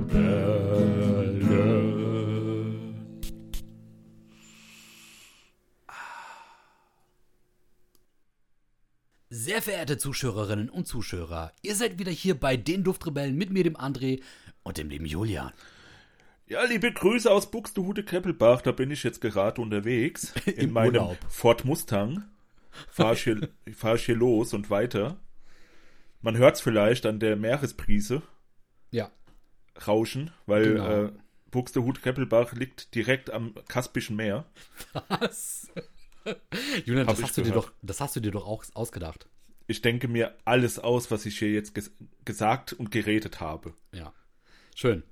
Duftrebellen. Sehr verehrte Zuschauerinnen und Zuschauer, ihr seid wieder hier bei den Duftrebellen mit mir, dem André und dem lieben Julian. Ja, liebe Grüße aus Buxtehude Kreppelbach, da bin ich jetzt gerade unterwegs in meinem Urlaub. Ford Mustang. Fahr ich, hier, fahr ich hier los und weiter. Man hört's vielleicht an der Meeresbrise Ja, rauschen, weil Genau. äh, Buxtehude Kreppelbach liegt direkt am Kaspischen Meer. was? Julian, das hast, du dir gehört. doch, das hast du dir doch auch ausgedacht. Ich denke mir alles aus, was ich hier jetzt ges gesagt und geredet habe. Ja, schön.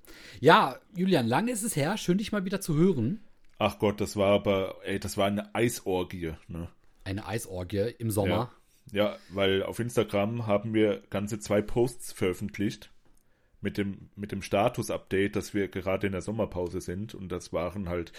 Ja, Julian, lange ist es her, schön dich mal wieder zu hören. Ach Gott, das war aber, ey, das war eine Eisorgie, ne? Eine Eisorgie im Sommer. Ja, weil auf Instagram haben wir ganze zwei Posts veröffentlicht mit dem, mit dem Status-Update, dass wir gerade in der Sommerpause sind. Und das waren halt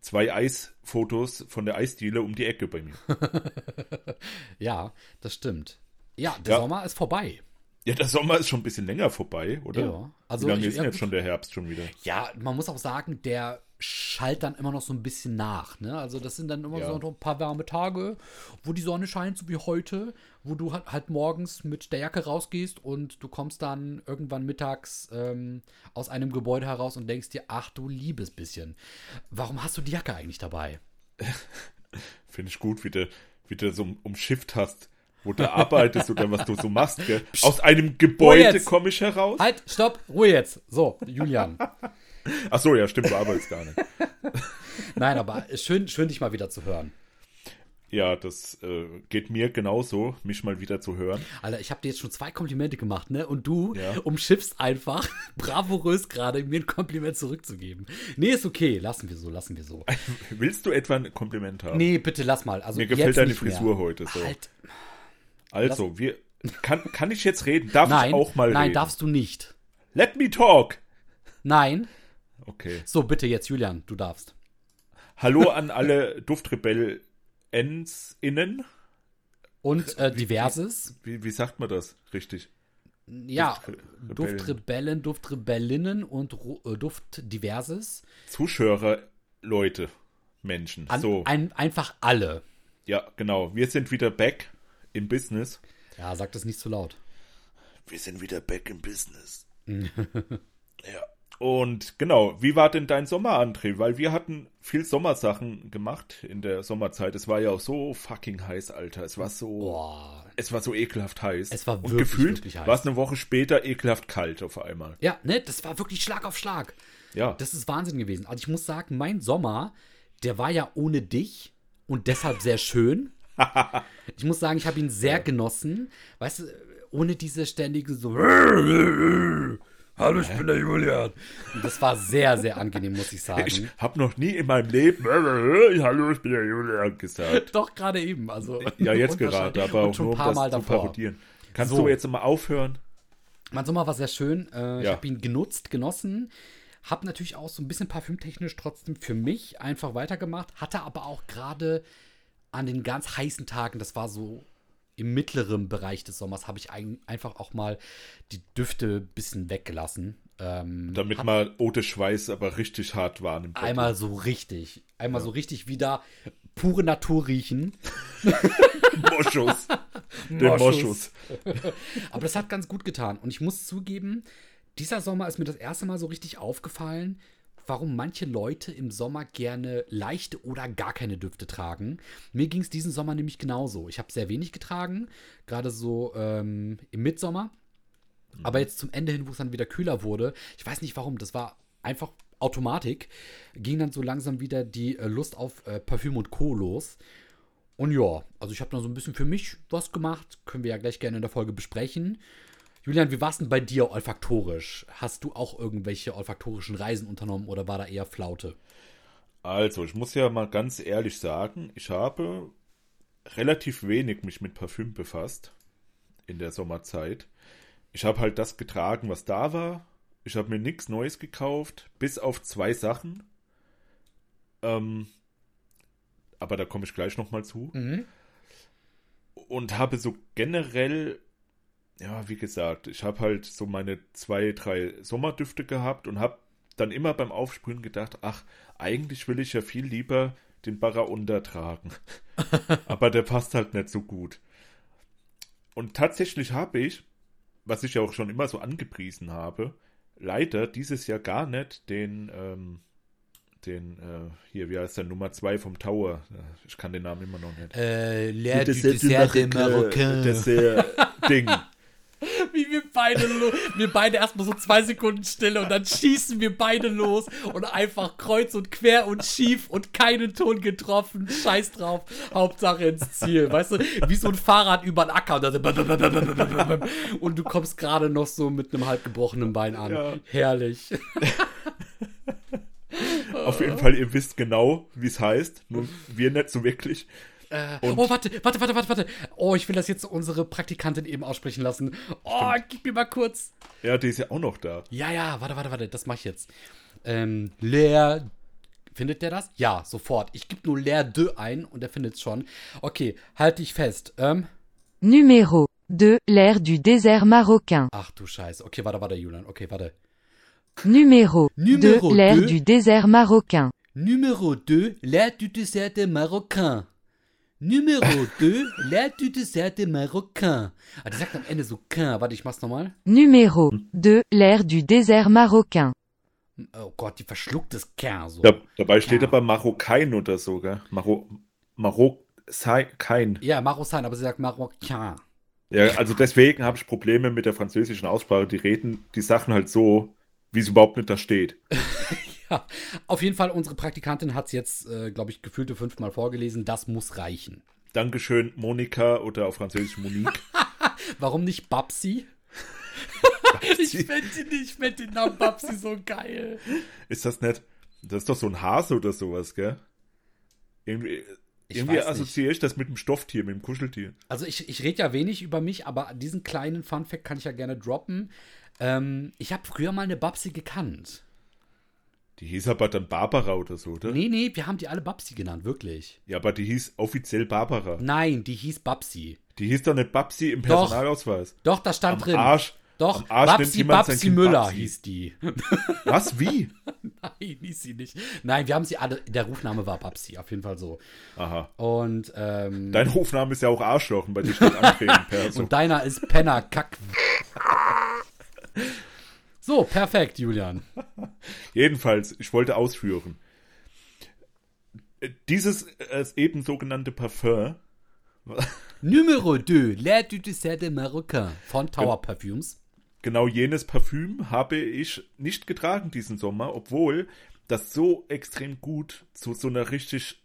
zwei Eisfotos von der Eisdiele um die Ecke bei mir. Ja, das stimmt. Ja, der Ja. Sommer ist vorbei. Ja, der Sommer ist schon ein bisschen länger vorbei, oder? Ja, also Wie lange ist denn jetzt schon der Herbst schon wieder? Ja, man muss auch sagen, der schallt dann immer noch so ein bisschen nach. Ne? Also das sind dann immer Ja. so ein paar warme Tage, wo die Sonne scheint, so wie heute, wo du halt, halt morgens mit der Jacke rausgehst und du kommst dann irgendwann mittags ähm, aus einem Gebäude heraus und denkst dir, ach du liebes bisschen, warum hast du die Jacke eigentlich dabei? Finde ich gut, wie du, wie du so umschifft hast, wo du arbeitest oder was du so machst, gell? Aus einem Gebäude komme ich heraus. Halt, stopp, Ruhe jetzt. So, Julian. Ach so, ja, stimmt, du arbeitest gar nicht. Nein, aber schön, schön dich mal wieder zu hören. Ja, das äh, geht mir genauso, mich mal wieder zu hören. Alter, ich habe dir jetzt schon zwei Komplimente gemacht, ne? Und du Ja. umschiffst einfach bravourös gerade, mir ein Kompliment zurückzugeben. Nee, ist okay. Lassen wir so, lassen wir so. Willst du etwa ein Kompliment haben? Nee, bitte lass mal. Also Mir gefällt deine nicht mehr. Frisur heute so. Halt, Also, wir. Kann, kann ich jetzt reden? Darf nein, ich auch mal nein, reden? darfst du nicht. Let me talk! Nein. Okay. So, bitte jetzt, Julian, du darfst. Hallo an alle Duftrebell-Ens innen. Und äh, diverses. Wie, wie sagt man das richtig? Ja, Duftrebellen. Duftrebellen, Duftrebellinnen und äh, Duftdiverses. Zuschauer, Leute, Menschen. An, so, ein, einfach alle. ja, genau. Wir sind wieder back im Business. Ja, sag das nicht zu laut. Wir sind wieder back im Business. ja. Und genau, wie war denn dein Sommer, André? Weil wir hatten viel Sommersachen gemacht in der Sommerzeit. Es war ja auch so fucking heiß, Alter. Es war so, Boah. es war so ekelhaft heiß. Es war Und wirklich, gefühlt wirklich heiß. war es eine Woche später ekelhaft kalt auf einmal. Ja, ne, das war wirklich Schlag auf Schlag. Ja. Das ist Wahnsinn gewesen. Also ich muss sagen, mein Sommer, der war ja ohne dich und deshalb sehr schön. Ich muss sagen, ich habe ihn sehr genossen. Weißt du, ohne diese ständige so. Hallo, ich bin der Julian. Und das war sehr, sehr angenehm, muss ich sagen. ich habe noch nie in meinem Leben Hallo, ich bin der Julian gesagt. Doch, gerade eben. Also, Ja, jetzt gerade, aber auch schon nur ein um paar das Mal zu davor. parodieren. Kannst So. du jetzt mal aufhören? Mein Sommer war sehr schön. Äh, Ich Ja. habe ihn genutzt, genossen. Habe natürlich auch so ein bisschen parfümtechnisch trotzdem für mich einfach weitergemacht. Hatte aber auch gerade an den ganz heißen Tagen, das war so im mittleren Bereich des Sommers, habe ich ein, einfach auch mal die Düfte ein bisschen weggelassen. Ähm, Damit mal Ote Schweiß aber richtig hart wahrnimmt. einmal so richtig, einmal so richtig wieder pure Natur riechen. Moschus. Der Moschus. Moschus. Aber das hat ganz gut getan. Und ich muss zugeben, dieser Sommer ist mir das erste Mal so richtig aufgefallen, warum manche Leute im Sommer gerne leichte oder gar keine Düfte tragen. Mir ging es diesen Sommer nämlich genauso. Ich habe sehr wenig getragen, gerade so ähm, im Mitsommer. Aber jetzt zum Ende hin, wo es dann wieder kühler wurde, ich weiß nicht warum, das war einfach Automatik, ging dann so langsam wieder die äh, Lust auf äh, Parfüm und Co. los. Und ja, also ich habe da so ein bisschen für mich was gemacht. Können wir ja gleich gerne in der Folge besprechen. Julian, wie war es denn bei dir olfaktorisch? Hast du auch irgendwelche olfaktorischen Reisen unternommen oder war da eher Flaute? Also, ich muss ja mal ganz ehrlich sagen, ich habe relativ wenig mich mit Parfüm befasst in der Sommerzeit. Ich habe halt das getragen, was da war. Ich habe mir nichts Neues gekauft, bis auf zwei Sachen. Ähm, aber da komme ich gleich nochmal zu. Mhm. Und habe so generell ja, wie gesagt, ich habe halt so meine zwei, drei Sommerdüfte gehabt und habe dann immer beim Aufsprühen gedacht, ach, eigentlich will ich ja viel lieber den Barra untertragen. Aber der passt halt nicht so gut. Und tatsächlich habe ich, was ich ja auch schon immer so angepriesen habe, leider dieses Jahr gar nicht den, ähm, den, äh, hier, wie heißt der, Nummer 2 vom Tower. Ich kann den Namen immer noch nicht. Äh, L'air du dessert de Marocain. Dessert-Ding. Wie wir beide, wir beide erstmal so zwei Sekunden Stille und dann schießen wir beide los und einfach kreuz und quer und schief und keinen Ton getroffen. Scheiß drauf. Hauptsache ins Ziel. Weißt du, wie so ein Fahrrad über den Acker. Und du kommst gerade noch so mit einem halb gebrochenen Bein an. Ja. Herrlich. Auf jeden Fall, ihr wisst genau, wie es heißt. Nur wir nicht so wirklich. Äh, oh, warte, warte, warte, warte, warte. Oh, ich will das jetzt unsere Praktikantin eben aussprechen lassen. Oh, Stimmt. gib mir mal kurz. Ja, die ist ja auch noch da. Ja, ja, warte, warte, warte, das mach ich jetzt. Ähm, Leer. Findet der das? Ja, sofort. Ich gebe nur Leer de ein und er findet es schon. Okay, halte ich fest. Ähm. Numero 2, l'air du désert marocain. Ach du Scheiße. Okay, warte, warte, Julian. Okay, warte. Numéro, 2, l'air du désert marocain. Numéro 2, l'air du désert marocain. Numéro 2, l'air du dessert marocain. Ah, die sagt am Ende so quin. Warte, ich mach's nochmal. Numéro 2, l'air du désert marocain. Oh Gott, die verschluckt das quin so. Da, dabei steht aber Marokkain oder so, gell? Maro, Marokkain. Ja, Marokkain, aber sie sagt Marocain. Ja, also deswegen habe ich Probleme mit der französischen Aussprache. Die reden die Sachen halt so, wie es überhaupt nicht da steht. ja, auf jeden Fall, unsere Praktikantin hat es jetzt, äh, glaube ich, gefühlte fünfmal vorgelesen. Das muss reichen. Dankeschön, Monika oder auf Französisch Monique. Warum nicht Babsi? ich finde find den Namen Babsi so geil. Ist das nett? Das ist doch so ein Hase oder sowas, gell? Irgendwie, irgendwie assoziiere ich das mit dem Stofftier, mit dem Kuscheltier. Also ich, ich rede ja wenig über mich, aber diesen kleinen Funfact kann ich ja gerne droppen. Ähm, ich habe früher mal eine Babsi gekannt. Die hieß aber dann Barbara oder so, oder? Nee, nee, wir haben die alle Babsi genannt, wirklich. Ja, aber die hieß offiziell Barbara. Nein, die hieß Babsi. Die hieß doch nicht Babsi im Personalausweis. Doch, doch da stand Am drin. Arsch. Doch, Babsi, Babsi Müller Babsi. hieß die. Was? Wie? Nein, hieß sie nicht. Nein, wir haben sie alle, der Rufname war Babsi, auf jeden Fall so. Aha. Und, ähm, Dein Rufname ist ja auch Arschloch, bei dir steht Perso. Und deiner ist Penner Kack. So, perfekt, Julian. Jedenfalls, ich wollte ausführen. Dieses äh, eben sogenannte Parfum. Numero 2, L'air du dessert de Marocain von Tower Perfumes. Genau jenes Parfüm habe ich nicht getragen diesen Sommer, obwohl das so extrem gut zu so einer richtig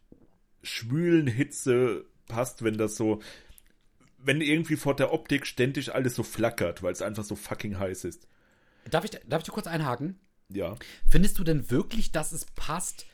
schwülen Hitze passt, wenn das so, wenn irgendwie vor der Optik ständig alles so flackert, weil es einfach so fucking heiß ist. Darf ich, darf ich kurz einhaken? Ja. Findest du denn wirklich, dass es passt,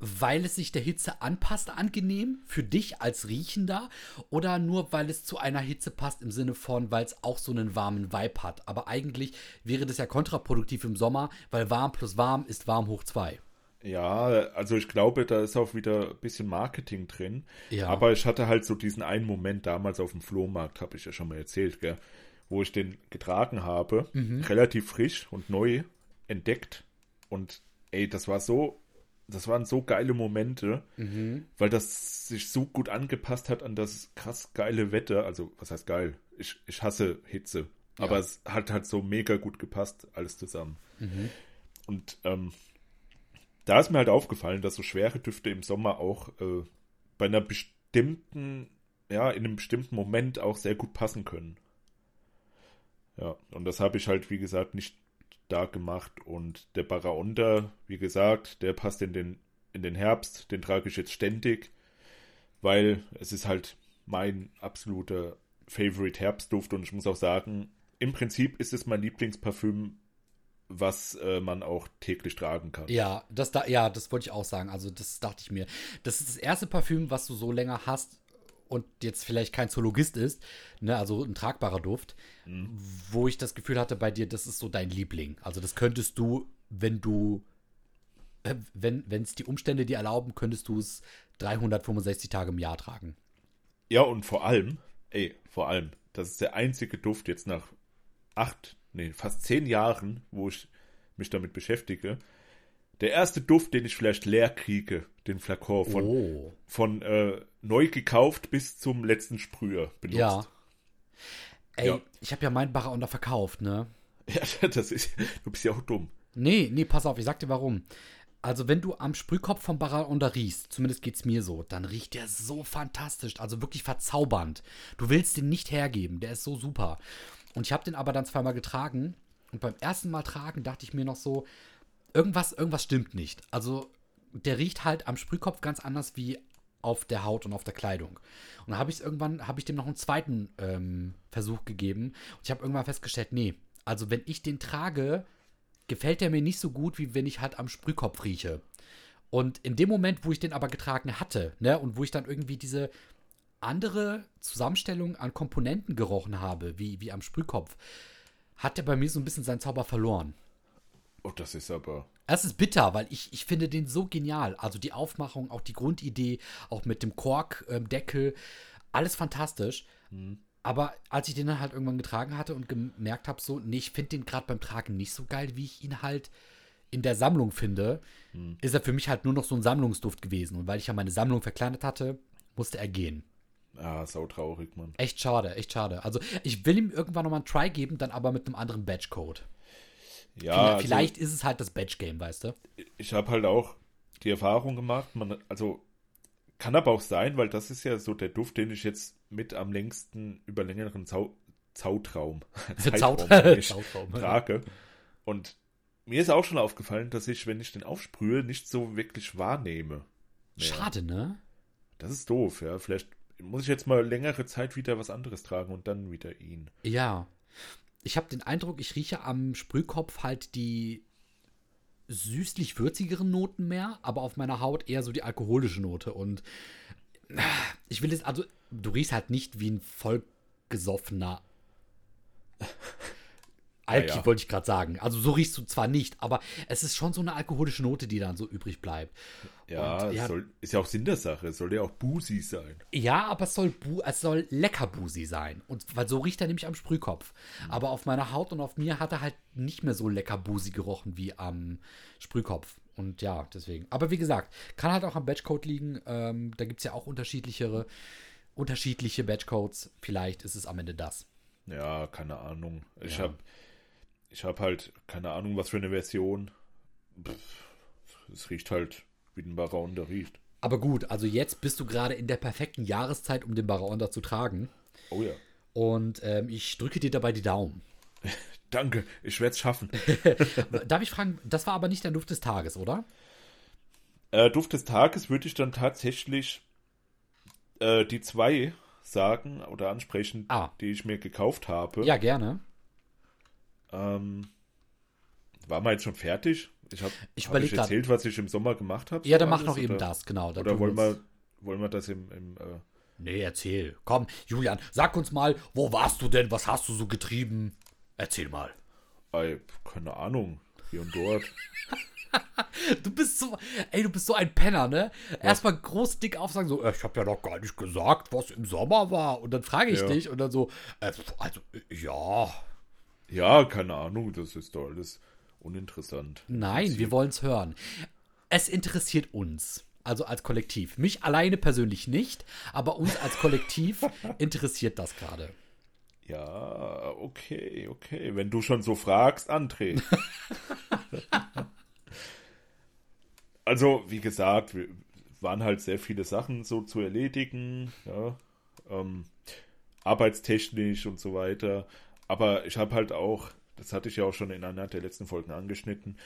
weil es sich der Hitze anpasst, angenehm für dich als Riechender? Oder nur, weil es zu einer Hitze passt im Sinne von, weil es auch so einen warmen Vibe hat? Aber eigentlich wäre das ja kontraproduktiv im Sommer, weil warm plus warm ist warm hoch zwei. Ja, also ich glaube, da ist auch wieder ein bisschen Marketing drin. Ja. Aber ich hatte halt so diesen einen Moment damals auf dem Flohmarkt, habe ich ja schon mal erzählt, gell? wo ich den getragen habe, mhm. relativ frisch und neu entdeckt. Und ey, das war so, das waren so geile Momente, mhm. weil das sich so gut angepasst hat an das krass geile Wetter. Also, was heißt geil? Ich, ich hasse Hitze. Ja. Aber es hat halt so mega gut gepasst, alles zusammen. Mhm. Und ähm, da ist mir halt aufgefallen, dass so schwere Düfte im Sommer auch äh, bei einer bestimmten, ja, in einem bestimmten Moment auch sehr gut passen können. Ja, und das habe ich halt, wie gesagt, nicht da gemacht. Und der Baraonda, wie gesagt, der passt in den, in den Herbst, den trage ich jetzt ständig, weil es ist halt mein absoluter Favorite Herbstduft und ich muss auch sagen, im Prinzip ist es mein Lieblingsparfüm, was äh, man auch täglich tragen kann. Ja, das da, ja, das wollte ich auch sagen. Also das dachte ich mir. Das ist das erste Parfüm, was du so länger hast, und jetzt vielleicht kein Zoologist ist, ne, also ein tragbarer Duft, mhm. wo ich das Gefühl hatte bei dir, das ist so dein Liebling. Also das könntest du, wenn du, äh, wenn es die Umstände dir erlauben, könntest du es 365 Tage im Jahr tragen. Ja, und vor allem, ey, vor allem, das ist der einzige Duft jetzt nach acht, nee, fast zehn Jahren, wo ich mich damit beschäftige, der erste Duft, den ich vielleicht leer kriege, den Flakon von, Oh. von äh, neu gekauft bis zum letzten Sprüher benutzt. Ja. Ey, Ja. ich habe ja meinen Barra verkauft, ne? Ja, das ist, du bist ja auch dumm. Nee, nee, pass auf, ich sag dir warum. Also, wenn du am Sprühkopf vom Barra riechst, zumindest geht's mir so, dann riecht der so fantastisch, also wirklich verzaubernd. Du willst den nicht hergeben, der ist so super. Und ich habe den aber dann zweimal getragen und beim ersten Mal tragen dachte ich mir noch so, irgendwas, irgendwas stimmt nicht. Also, der riecht halt am Sprühkopf ganz anders wie auf der Haut und auf der Kleidung. Und dann habe ich irgendwann, habe ich dem noch einen zweiten ähm, Versuch gegeben und ich habe irgendwann festgestellt, nee, also wenn ich den trage, gefällt der mir nicht so gut, wie wenn ich halt am Sprühkopf rieche. Und in dem Moment, wo ich den aber getragen hatte, ne, und wo ich dann irgendwie diese andere Zusammenstellung an Komponenten gerochen habe, wie, wie am Sprühkopf, hat der bei mir so ein bisschen seinen Zauber verloren. Oh, das ist aber. Es ist bitter, weil ich, ich finde den so genial. Also die Aufmachung, auch die Grundidee, auch mit dem Korkdeckel, alles fantastisch. Aber als ich den dann halt irgendwann getragen hatte und gemerkt habe, so, nee, ich finde den gerade beim Tragen nicht so geil, wie ich ihn halt in der Sammlung finde, ist er für mich halt nur noch so ein Sammlungsduft gewesen. Und weil ich ja meine Sammlung verkleinert hatte, musste er gehen. Ah, sautraurig, Mann. Echt schade, echt schade. Also ich will ihm irgendwann nochmal einen Try geben, dann aber mit einem anderen Badge-Code. Ja, vielleicht, also, vielleicht ist es halt das Badge-Game, weißt du? ich habe halt auch die Erfahrung gemacht, man, also kann aber auch sein, weil das ist ja so der Duft, den ich jetzt mit am längsten über längeren Zau Zautraum, Zeitraum nicht Zautraum. trage. Und mir ist auch schon aufgefallen, dass ich, wenn ich den aufsprühe, nicht so wirklich wahrnehme. mehr. Schade, ne? Das ist doof, ja. Vielleicht muss ich jetzt mal längere Zeit wieder was anderes tragen und dann wieder ihn. Ja. Ich habe den Eindruck, ich rieche am Sprühkopf halt die süßlich-würzigeren Noten mehr, aber auf meiner Haut eher so die alkoholische Note. Und ah, ich will es, also, du riechst halt nicht wie ein vollgesoffener Alki, Ja, ja. wollte ich gerade sagen. Also so riechst du zwar nicht, aber es ist schon so eine alkoholische Note, die dann so übrig bleibt. Ja, Und, es Soll, ist ja auch Sinn der Sache. Es soll ja auch Busi sein. Ja, aber es soll, bu es soll lecker Busi sein. Und weil so riecht er nämlich am Sprühkopf. Aber auf meiner Haut und auf mir hat er halt nicht mehr so lecker Busi gerochen wie am Sprühkopf. Und ja, deswegen. Aber wie gesagt, kann halt auch am Batchcode liegen. Ähm, da gibt es ja auch unterschiedlichere, unterschiedliche Batchcodes. Vielleicht ist es am Ende das. Ja, keine Ahnung. Ich Ja. habe ich hab halt keine Ahnung, was für eine Version. Pff, Es riecht halt, wie ein Baron der riecht. Aber gut, also jetzt bist du gerade in der perfekten Jahreszeit, um den Baraonda zu tragen. Oh ja. Und ähm, ich drücke dir dabei die Daumen. Danke, ich werde es schaffen. Darf ich fragen, das war aber nicht der Duft des Tages, oder? äh, Duft des Tages würde ich dann tatsächlich äh, die zwei sagen oder ansprechen, Ah. die ich mir gekauft habe. Ja, gerne. Ähm, waren wir jetzt schon fertig? Ich habe Ich hab ich grad. erzählt, was ich im Sommer gemacht habe. Ja, dann mach noch eben oder, das, genau. dann Oder wollen wir, wollen wir das im, im äh, Nee, erzähl. Komm, Julian, sag uns mal, wo warst du denn? Was hast du so getrieben? Erzähl mal. Ei, keine Ahnung, hier und dort. Du bist so, ey, du bist so ein Penner, ne? Erstmal groß dick aufsagen, so, äh, ich habe ja noch gar nicht gesagt, was im Sommer war. Und dann frage ich Ja. dich und dann so, äh, also, äh, ja. Ja, keine Ahnung, das ist doch alles uninteressant. Nein, wir wollen es hören. Es interessiert uns. Also als Kollektiv. Mich alleine persönlich nicht, aber uns als Kollektiv interessiert das gerade. Ja, okay, okay. Wenn du schon so fragst, André. also, wie gesagt, wir waren halt sehr viele Sachen so zu erledigen, ja. Ähm, arbeitstechnisch und so weiter. Aber ich habe halt auch, das hatte ich ja auch schon in einer der letzten Folgen angeschnitten,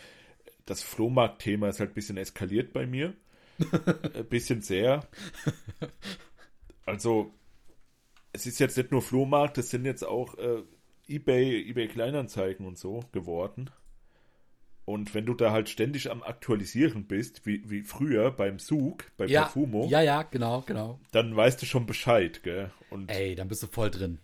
das Flohmarkt-Thema ist halt ein bisschen eskaliert bei mir. ein bisschen sehr. Also, es ist jetzt nicht nur Flohmarkt, es sind jetzt auch äh, eBay, eBay Kleinanzeigen und so geworden. Und wenn du da halt ständig am Aktualisieren bist, wie, wie früher beim Sug, bei Ja, Parfumo, ja, ja, genau, genau. dann weißt du schon Bescheid, gell? Und, Ey, dann bist du voll drin.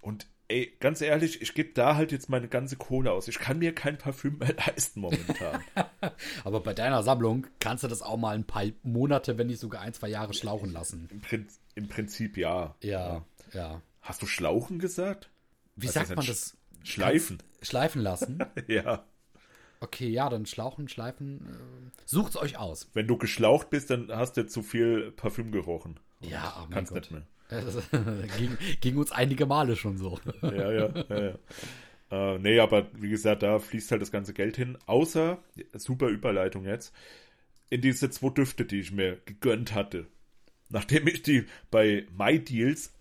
und ey, ganz ehrlich, ich gebe da halt jetzt meine ganze Kohle aus. Ich kann mir kein Parfüm mehr leisten momentan. Aber bei deiner Sammlung kannst du das auch mal ein paar Monate, wenn nicht sogar ein, zwei Jahre schlauchen lassen. Im, Prin Im Prinzip ja. Ja, ja. Hast du Schlauchen gesagt? Wie Was sagt man das? Schleifen. Schleifen lassen. ja. Okay, ja, dann Schlauchen, Schleifen. Äh, sucht's euch aus. Wenn du geschlaucht bist, dann hast du zu viel Parfüm gerochen. Ja, oh mein Kannst Gott. nicht mehr. Das ging, ging uns einige Male schon so. Ja, ja, ja, ja. Äh, nee, aber wie gesagt, da fließt halt das ganze Geld hin. Außer, super Überleitung jetzt, in diese zwei Düfte, die ich mir gegönnt hatte. Nachdem ich die bei MyDeals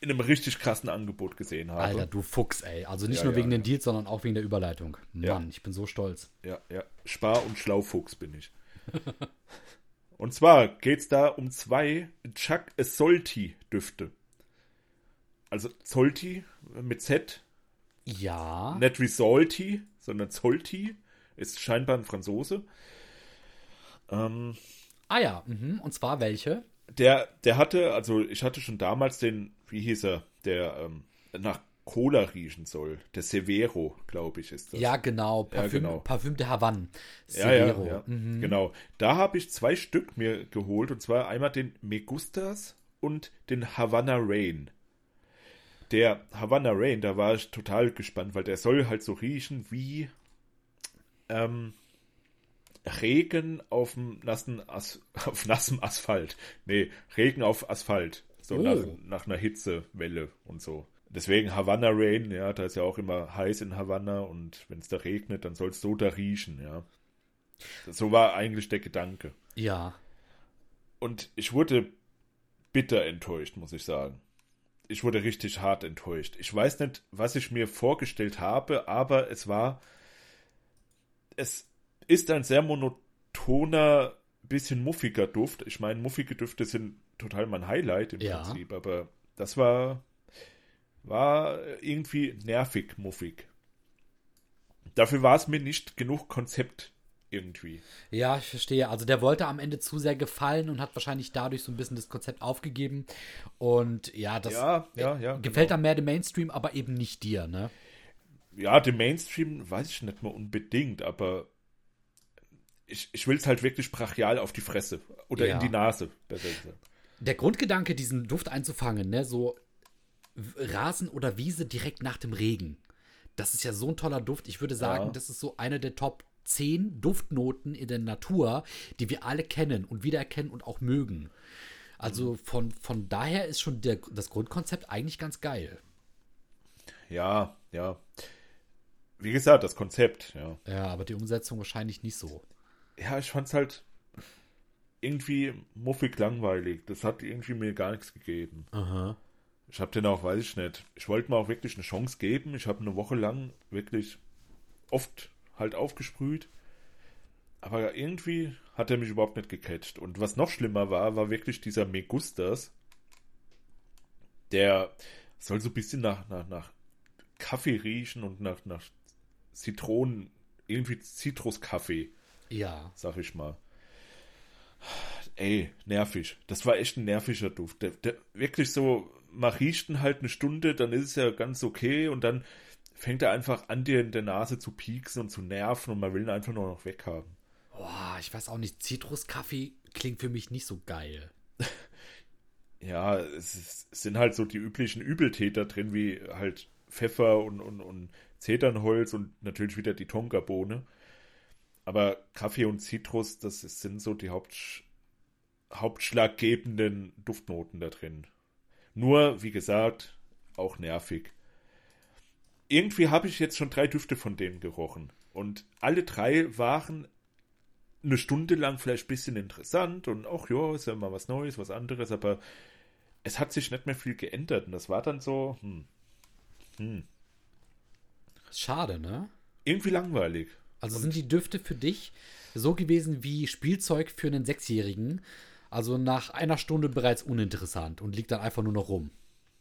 in einem richtig krassen Angebot gesehen habe. Alter, du Fuchs, ey. Also nicht Ja, nur ja, wegen den Deals, sondern auch wegen der Überleitung. Mann, ich bin so stolz. Ja, ja. Spar- und Schlaufuchs bin ich. und zwar geht's da um zwei Chuck Solti Düfte. Also Zolti mit Z, Ja. nicht wie Salty, sondern Zolti, ist scheinbar ein Franzose. Ähm, Ah ja, mhm. und zwar welche? der, der hatte, also ich hatte schon damals den, wie hieß er, der ähm, nach Cola riechen soll. Der Severo, glaube ich, ist das. Ja, genau. Ja, Parfüm, genau. Parfüm de Havanne. Ja, ja, Severo. ja. Mhm. Genau. Da habe ich zwei Stück mir geholt und zwar einmal den Megustas und den Havana Rain. Der Havana Rain, da war ich total gespannt, weil der soll halt so riechen wie ähm, Regen auf nassen As auf nassem Asphalt. Nee, Regen auf Asphalt. So Oh. nach, nach einer Hitzewelle und so. Deswegen Havana Rain, ja, da ist ja auch immer heiß in Havanna und wenn es da regnet, dann soll es so da riechen, ja. So war eigentlich der Gedanke. Ja. Und ich wurde bitter enttäuscht, muss ich sagen. Ich wurde richtig hart enttäuscht. Ich weiß nicht, was ich mir vorgestellt habe, aber es war. Es ist ein sehr monotoner, bisschen muffiger Duft. Ich meine, muffige Düfte sind total mein Highlight im Ja. Prinzip, aber das war. War irgendwie nervig, muffig. Dafür war es mir nicht genug Konzept irgendwie. Ja, ich verstehe. Also der wollte am Ende zu sehr gefallen und hat wahrscheinlich dadurch so ein bisschen das Konzept aufgegeben. Und ja, das ja, ja, ja. gefällt genau. dann mehr dem Mainstream, aber eben nicht dir, ne? Ja, dem Mainstream weiß ich nicht mehr unbedingt, aber ich, ich will es halt wirklich brachial auf die Fresse oder in die Nase, besser gesagt. Der Grundgedanke, diesen Duft einzufangen, ne, so Rasen oder Wiese direkt nach dem Regen. Das ist ja so ein toller Duft. Ich würde sagen, Ja. das ist so eine der Top 10 Duftnoten in der Natur, die wir alle kennen und wiedererkennen und auch mögen. Also von, von daher ist schon der, das Grundkonzept eigentlich ganz geil. Ja, ja. Wie gesagt, das Konzept, ja. Ja, aber die Umsetzung wahrscheinlich nicht so. Ja, ich fand's halt irgendwie muffig langweilig. Das hat irgendwie mir gar nichts gegeben. Aha. Ich habe den auch, weiß ich nicht. Ich wollte mir auch wirklich eine Chance geben. Ich habe eine Woche lang wirklich oft halt aufgesprüht. Aber irgendwie hat er mich überhaupt nicht gecatcht. Und was noch schlimmer war, war wirklich dieser Megustas. Der soll so ein bisschen nach, nach, nach Kaffee riechen und nach, nach Zitronen, irgendwie Zitruskaffee, Ja. sag ich mal. Ey, nervig. Das war echt ein nerviger Duft. Der, der wirklich so, man riecht ihn halt eine Stunde, dann ist es ja ganz okay und dann fängt er einfach an, dir in der Nase zu pieksen und zu nerven und man will ihn einfach nur noch weghaben. Boah, ich weiß auch nicht. Zitruskaffee klingt für mich nicht so geil. Ja, es, ist, es sind halt so die üblichen Übeltäter drin, wie halt Pfeffer und, und, und Zedernholz und natürlich wieder die Tonkabohne. Aber Kaffee und Zitrus, das sind so die Hauptsch hauptschlaggebenden Duftnoten da drin. Nur, wie gesagt, auch nervig. Irgendwie habe ich jetzt schon drei Düfte von denen gerochen. Und alle drei waren eine Stunde lang vielleicht ein bisschen interessant und auch, ja, ist ja mal was Neues, was anderes, aber es hat sich nicht mehr viel geändert. Und das war dann so, hm, hm, Schade, ne? irgendwie langweilig. Also sind die Düfte für dich so gewesen wie Spielzeug für einen Sechsjährigen? Also nach einer Stunde bereits uninteressant und liegt dann einfach nur noch rum.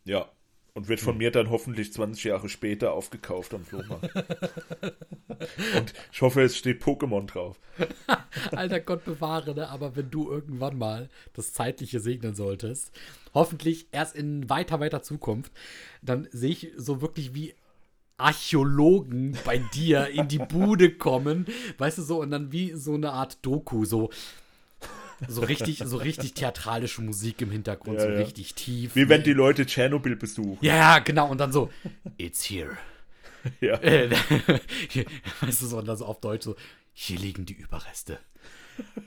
Ja. Und wird von mir dann hoffentlich 20 Jahre später aufgekauft am Flohmarkt. und ich hoffe, es steht Pokémon drauf. Alter Gott bewahre, ne? aber wenn du irgendwann mal das Zeitliche segnen solltest, hoffentlich erst in weiter, weiter Zukunft, dann sehe ich so wirklich wie Archäologen bei dir in die Bude kommen, weißt du so, und dann wie so eine Art Doku, so. So richtig, so richtig theatralische Musik im Hintergrund, Ja, so ja. richtig tief. Wie wenn die Leute Tschernobyl besuchen. Ja, ja, genau. Und dann so, it's here. Ja. Äh, weißt du, so, und dann so auf Deutsch so, hier liegen die Überreste.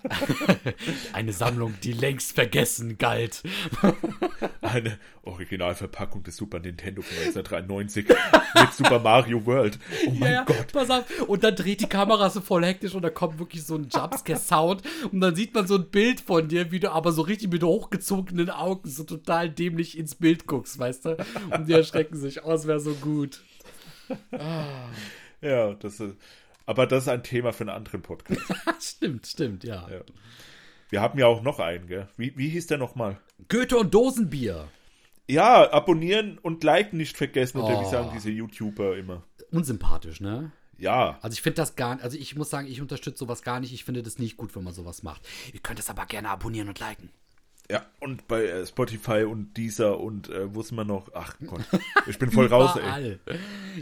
Eine Sammlung, die längst vergessen galt. Eine Originalverpackung des Super Nintendo von 1993 mit Super Mario World. Oh mein ja, Gott. pass auf. Und dann dreht die Kamera so voll hektisch und da kommt wirklich so ein Jumpscare-Sound und dann sieht man so ein Bild von dir, wie du aber so richtig mit hochgezogenen Augen so total dämlich ins Bild guckst, weißt du? Und die erschrecken sich. Oh, es wäre so gut. Ja, das ist, aber das ist ein Thema für einen anderen Podcast. stimmt, stimmt, ja. Ja. Wir haben ja auch noch einen, gell? Wie, wie hieß der nochmal? Goethe und Dosenbier. Ja, abonnieren und liken nicht vergessen. Oder wie Oh. sagen diese YouTuber immer? Unsympathisch, ne? Ja, Also ich finde das gar also ich muss sagen, ich unterstütze sowas gar nicht. Ich finde das nicht gut, wenn man sowas macht. Ihr könnt es aber gerne abonnieren und liken. ja. Und bei äh, Spotify und Deezer und äh, wo sind wir noch? Ach Gott, ich bin voll raus, ey. Überall.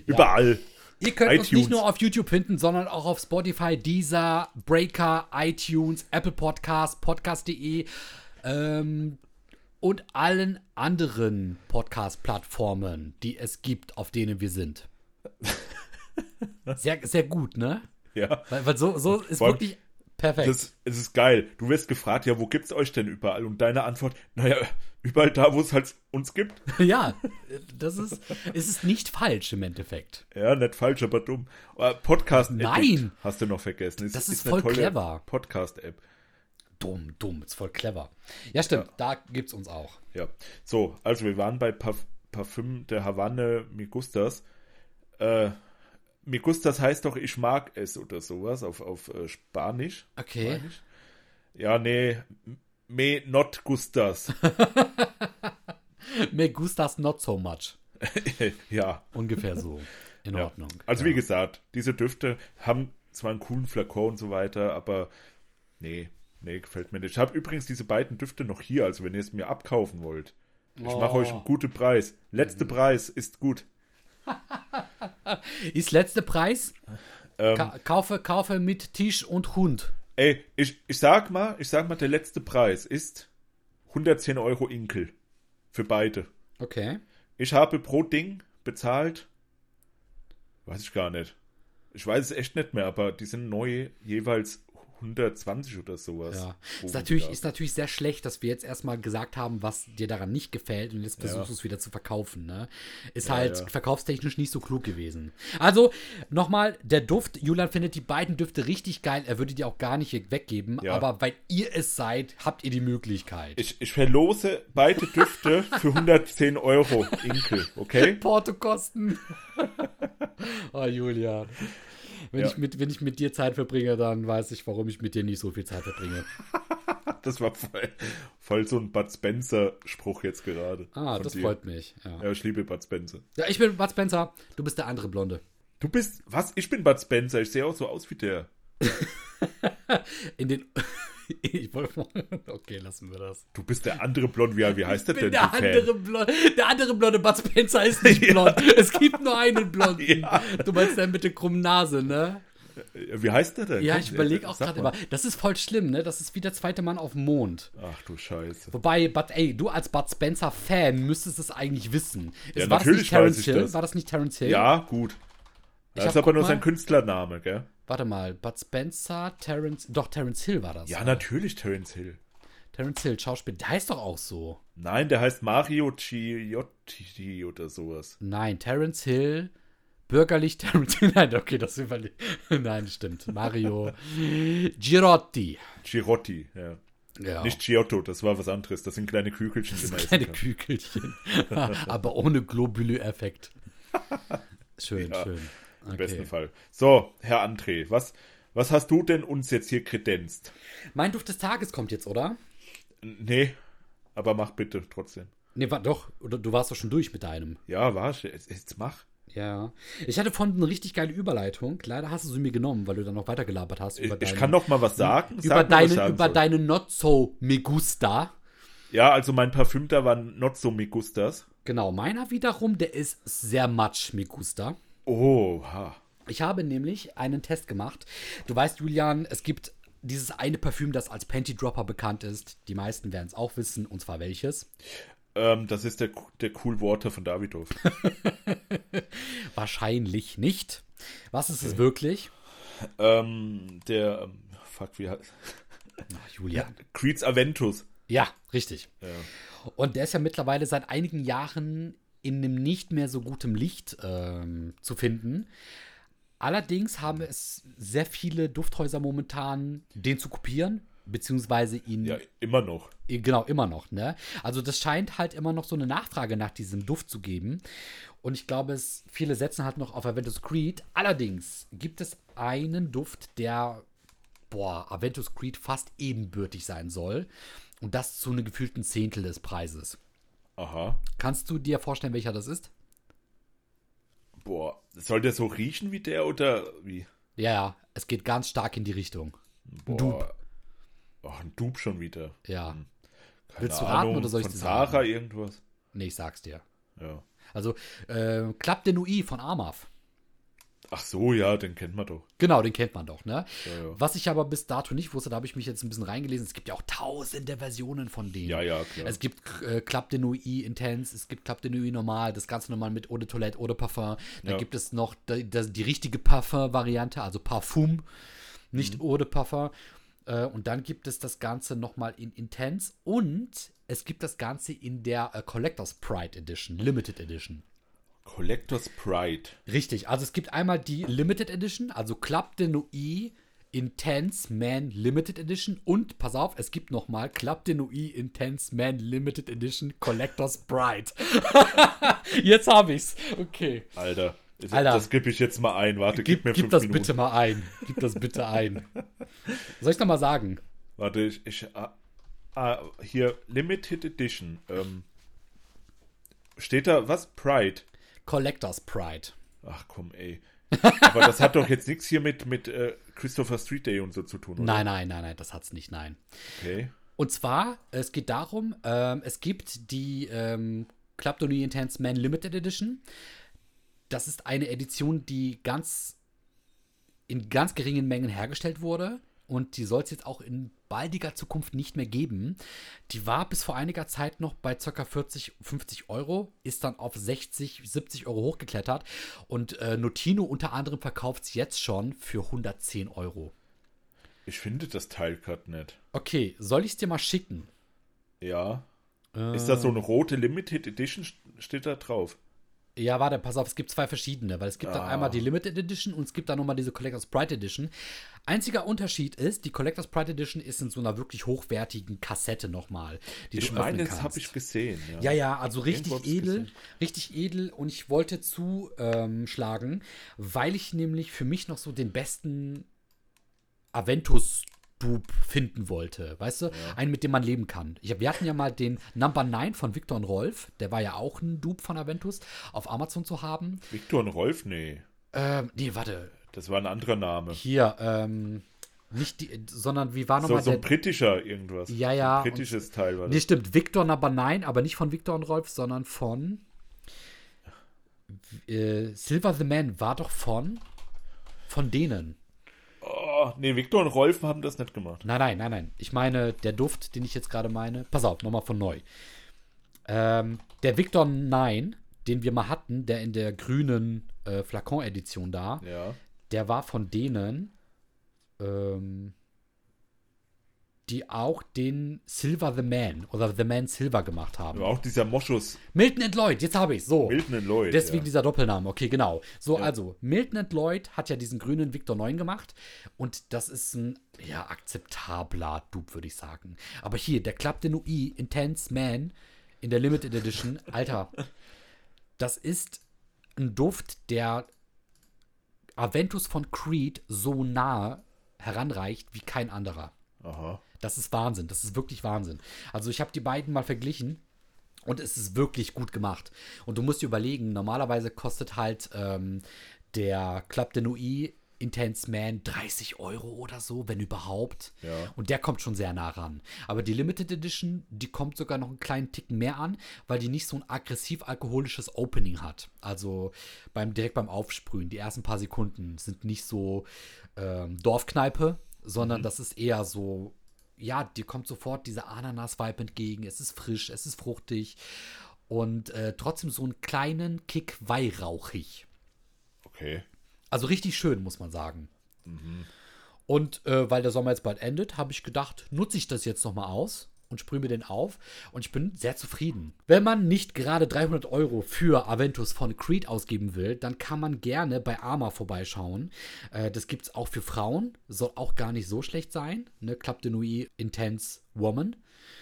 Überall. Ihr könnt uns iTunes. nicht nur auf YouTube finden, sondern auch auf Spotify, Deezer, Breaker, iTunes, Apple Podcast, Podcast.de ähm, und allen anderen Podcast-Plattformen, die es gibt, auf denen wir sind. Sehr, sehr gut, ne? Ja. Weil, weil so, so ist wirklich perfekt. Das, es ist geil. Du wirst gefragt, ja, wo gibt's euch denn überall? Und deine Antwort, naja, überall da, wo es halt uns gibt. ja, das ist, es ist nicht falsch im Endeffekt. Ja, nicht falsch, aber dumm. Äh, Podcast Addict Nein. hast du noch vergessen. Es Das ist eine voll clever. Podcast-App. Dumm, dumm, ist voll clever. Ja, stimmt, da gibt's uns auch. Ja. So, also wir waren bei Parf Parfüm der Havanne Migustas. Äh, Migustas heißt doch, ich mag es oder sowas auf, auf äh, Spanisch. Okay. ich. Ja, nee, me not gustas. Me gustas not so much. ja. Ungefähr so. In Ja. Ordnung. Also ja. wie gesagt, diese Düfte haben zwar einen coolen Flakon und so weiter, aber nee, nee, gefällt mir nicht. Ich habe übrigens diese beiden Düfte noch hier, also wenn ihr es mir abkaufen wollt. Ich mache Oh. euch einen guten Preis. Letzter Preis ist gut. Ist letzter Preis? Ähm, Ka kaufe, kaufe mit Tisch und Hund. ey, ich, ich sag mal, ich sag mal, der letzte Preis ist 110 Euro Inkel. Für beide. Okay. Ich habe pro Ding bezahlt, weiß ich gar nicht. Ich weiß es echt nicht mehr, aber die sind neu jeweils 120 oder sowas. Ja. Ist natürlich, ist natürlich sehr schlecht, dass wir jetzt erstmal gesagt haben, was dir daran nicht gefällt und jetzt versuchst Ja. du es wieder zu verkaufen. Ne? Ist Ja, halt verkaufstechnisch nicht so klug gewesen. Also, nochmal, der Duft, Julian findet die beiden Düfte richtig geil. Er würde die auch gar nicht weggeben, aber weil ihr es seid, habt ihr die Möglichkeit. Ich, ich verlose beide Düfte für 110 Euro Inkel, okay? Portokosten. oh, Julian. Wenn, Ja. ich mit, wenn ich mit dir Zeit verbringe, dann weiß ich, warum ich mit dir nicht so viel Zeit verbringe. Das war voll, voll so ein Bud Spencer-Spruch jetzt gerade. Ah, das dir. freut mich. Ja. Ja, ich liebe Bud Spencer. ja, ich bin Bud Spencer, du bist der andere Blonde. Du bist, was? Ich bin Bud Spencer. Ich sehe auch so aus wie der. In den. Ich wollte Okay, lassen wir das. Du bist der andere Blond. Wie, wie heißt der Ich bin denn? der andere, Blonde, der andere blonde Bud Spencer ist nicht blond. Es gibt nur einen Blonden. Ja. Du meinst der mit der krummen Nase, ne? Wie heißt der denn? Ja, ich überlege äh, auch gerade mal. immer. Das ist voll schlimm, ne? Das ist wie der zweite Mann auf dem Mond. Ach du Scheiße. Wobei, Bud, ey, du als Bud Spencer-Fan müsstest es eigentlich wissen. Ja, Ist- war das natürlich nicht Terence weiß ich Hill? das. War das nicht Terence Hill? Ja, gut. Das ist aber nur mal. sein Künstlername, gell? Warte mal, Bud Spencer, Terence. Doch, Terence Hill war das. Ja, natürlich Terence Hill. Terence Hill, Schauspieler. Der heißt doch auch so. Nein, der heißt Mario Ciotti oder sowas. Nein, Terence Hill. Bürgerlich Terence Hill. Nein, okay, das überlegt. Nein, stimmt. Mario Girotti. Girotti, ja. Ja. Nicht Giotto, das war was anderes. Das sind kleine Kügelchen, die man essen Kleine. Kügelchen. Aber ohne Globule-Effekt. Schön, Ja, schön. Im besten Okay. Fall. So, Herr André, was, was hast du denn uns jetzt hier kredenzt? Mein Duft des Tages kommt jetzt, oder? Nee, aber mach bitte trotzdem. Nee, war doch. Oder du warst doch schon durch mit deinem. Ja, war jetzt, jetzt mach. Ja. Ich hatte vorhin eine richtig geile Überleitung. Leider hast du sie mir genommen, weil du dann noch weitergelabert hast. Ich, Über ich deine, kann noch mal was sagen. über Sag was deine, sagen über soll. deine Not So Me Gusta. Ja, also mein Parfüm da war not so me gustas. Genau, meiner wiederum, der ist sehr much Me Gusta. Oh, ha. Ich habe nämlich einen Test gemacht. Du weißt, Julian, es gibt dieses eine Parfüm, das als Panty Dropper bekannt ist. Die meisten werden es auch wissen, und zwar welches. Ähm, das ist der, der Cool Water von Davidoff. Wahrscheinlich nicht. Was ist es wirklich? ähm, der, ähm, fuck, wie heißt Ach, Julia. Creeds Aventus. Ja, richtig. Ja. Und der ist ja mittlerweile seit einigen Jahren in einem nicht mehr so gutem Licht ähm, zu finden. Allerdings haben es sehr viele Dufthäuser momentan, den zu kopieren, beziehungsweise ihn. ja, immer noch. Genau, immer noch, ne? Also das scheint halt immer noch so eine Nachfrage nach diesem Duft zu geben. Und ich glaube, es, viele setzen halt noch auf Aventus Creed. Allerdings gibt es einen Duft, der, boah, Aventus Creed fast ebenbürtig sein soll. Und das zu einem gefühlten Zehntel des Preises. Aha. Kannst du dir vorstellen, welcher das ist? Boah, soll der so riechen wie der oder wie? Ja, ja, es geht ganz stark in die Richtung. Boah. Dupe. Ach, ein Dupe schon wieder. Ja. Keine Willst du raten oder soll ich dir Sarah sagen? irgendwas? Nee, ich sag's dir. Ja. Also, äh, Club de Nuit von Armaf. Ach so, ja, den kennt man doch. Genau, den kennt man doch, ne? Ja, ja. Was ich aber bis dato nicht wusste, da habe ich mich jetzt ein bisschen reingelesen. Es gibt ja auch tausende Versionen von denen. Ja, ja, klar. Es gibt äh, Club de Nuit Intense, es gibt Club de Nuit normal, das Ganze normal mit Eau de Toilette, Eau de Parfum. Dann Ja. gibt es noch die, die, die richtige Parfum-Variante, also Parfum, nicht Mhm. Eau de Parfum. Äh, und dann gibt es das Ganze nochmal in Intense und es gibt das Ganze in der äh, Collector's Pride Edition, Limited Edition. Collector's Pride. Richtig, also es gibt einmal die Limited Edition, also Club de Nuit Intense Man Limited Edition und, pass auf, es gibt nochmal Club de Nuit Intense Man Limited Edition Collector's Pride. jetzt habe ich's. Okay. Alter. Das, Alter. das gebe ich jetzt mal ein. Warte, Gib, gib, mir gib das Minuten. bitte mal ein. Gib das bitte ein. Soll ich noch mal sagen? Warte, ich. ich ah, ah, hier, Limited Edition. Ähm, steht da was? Pride. Collector's Pride. Ach komm, ey. Aber das hat doch jetzt nichts hier mit, mit äh, Christopher Street Day und so zu tun, oder? Nein, nein, nein, nein, das hat's nicht, nein. Okay. Und zwar, es geht darum, ähm, es gibt die ähm, Nuit Intense Man Limited Edition. Das ist eine Edition, die ganz in ganz geringen Mengen hergestellt wurde. Und die soll es jetzt auch in baldiger Zukunft nicht mehr geben. Die war bis vor einiger Zeit noch bei ca. 40, 50 Euro, ist dann auf 60, 70 Euro hochgeklettert. Und äh, Notino unter anderem verkauft es jetzt schon für 110 Euro. Ich finde das Teil gerade nicht. Okay, soll ich es dir mal schicken? Ja. Ist das so eine rote Limited Edition? Steht da drauf? Ja, warte, pass auf, es gibt zwei verschiedene, weil es gibt dann Ah. einmal die Limited Edition und es gibt dann nochmal diese Collector's Pride Edition. Einziger Unterschied ist, die Collector's Pride Edition ist in so einer wirklich hochwertigen Kassette nochmal, die Ich du meine, öffnen das habe ich gesehen. Ja, Ja, ja, also richtig Irgendwo edel, richtig edel und ich wollte zuschlagen, schlagen, weil ich nämlich für mich noch so den besten Aventus Dupe finden wollte, weißt du? Einen, mit dem man leben kann. Ich, wir hatten ja mal den Number 9 von Victor und Rolf, der war ja auch ein Dupe von Aventus, auf Amazon zu haben. Victor und Rolf? Nee. Ähm, nee, warte, Das war ein anderer Name. hier, ähm, nicht die, sondern wie war So, nochmal so ein der... britischer irgendwas. Ja, ja, Ein britisches Teil war das. Nee, stimmt, Victor Number 9, aber nicht von Victor und Rolf, sondern von äh, Silver the Man war doch von von denen. Nee, Victor und Rolf haben das nicht gemacht. Nein, nein, nein, nein. Ich meine, der Duft, den ich jetzt gerade meine. Pass auf, nochmal von neu. Ähm, der Victor 9, den wir mal hatten, der in der grünen äh, Flakon-Edition da, Ja. der war von denen, ähm, die auch den Silver the Man oder The Man Silver gemacht haben. Aber auch dieser Moschus, Milton and Lloyd, jetzt habe ich so. Milton and Lloyd. Deswegen ja. dieser Doppelname, okay, genau. So, Ja. also, Milton and Lloyd hat ja diesen grünen Victor 9 gemacht und das ist ein, ja, akzeptabler Dupe, würde ich sagen. Aber hier, der Club de Nuit Intense Man in der Limited Edition, Alter, das ist ein Duft, der Aventus von Creed so nahe heranreicht wie kein anderer. Aha. Das ist Wahnsinn. Das ist wirklich Wahnsinn. Also ich habe die beiden mal verglichen und es ist wirklich gut gemacht. Und du musst dir überlegen, normalerweise kostet halt ähm, der Club de Nuit Intense Man 30 Euro oder so, wenn überhaupt. Ja. Und der kommt schon sehr nah ran. Aber die Limited Edition, die kommt sogar noch einen kleinen Ticken mehr an, weil die nicht so ein aggressiv-alkoholisches Opening hat. Also beim, direkt beim Aufsprühen, die ersten paar Sekunden sind nicht so ähm, Dorfkneipe, sondern das ist eher so ja, dir kommt sofort dieser Ananas-Vibe entgegen. Es ist frisch, es ist fruchtig und äh, trotzdem so einen kleinen Kick weihrauchig. Okay. Also richtig schön, muss man sagen. Mhm. Und äh, weil der Sommer jetzt bald endet, habe ich gedacht, nutze ich das jetzt nochmal aus und sprühe mir den auf. Und ich bin sehr zufrieden. Wenn man nicht gerade 300 Euro für Aventus von Creed ausgeben will, dann kann man gerne bei Arma vorbeischauen. Äh, das gibt es auch für Frauen. Soll auch gar nicht so schlecht sein. Ne? Club de Nuit Intense Woman.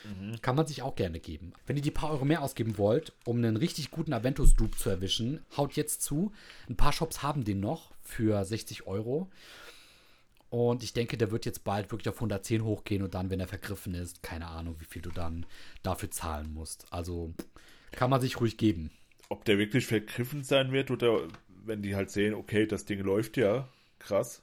Mhm. Kann man sich auch gerne geben. Wenn ihr die paar Euro mehr ausgeben wollt, um einen richtig guten Aventus-Dupe zu erwischen, haut jetzt zu. Ein paar Shops haben den noch für 60 Euro. Und ich denke, der wird jetzt bald wirklich auf 110 hochgehen und dann, wenn er vergriffen ist, keine Ahnung, wie viel du dann dafür zahlen musst. Also kann man sich ruhig geben. Ob der wirklich vergriffen sein wird oder wenn die halt sehen, okay, das Ding läuft ja, krass,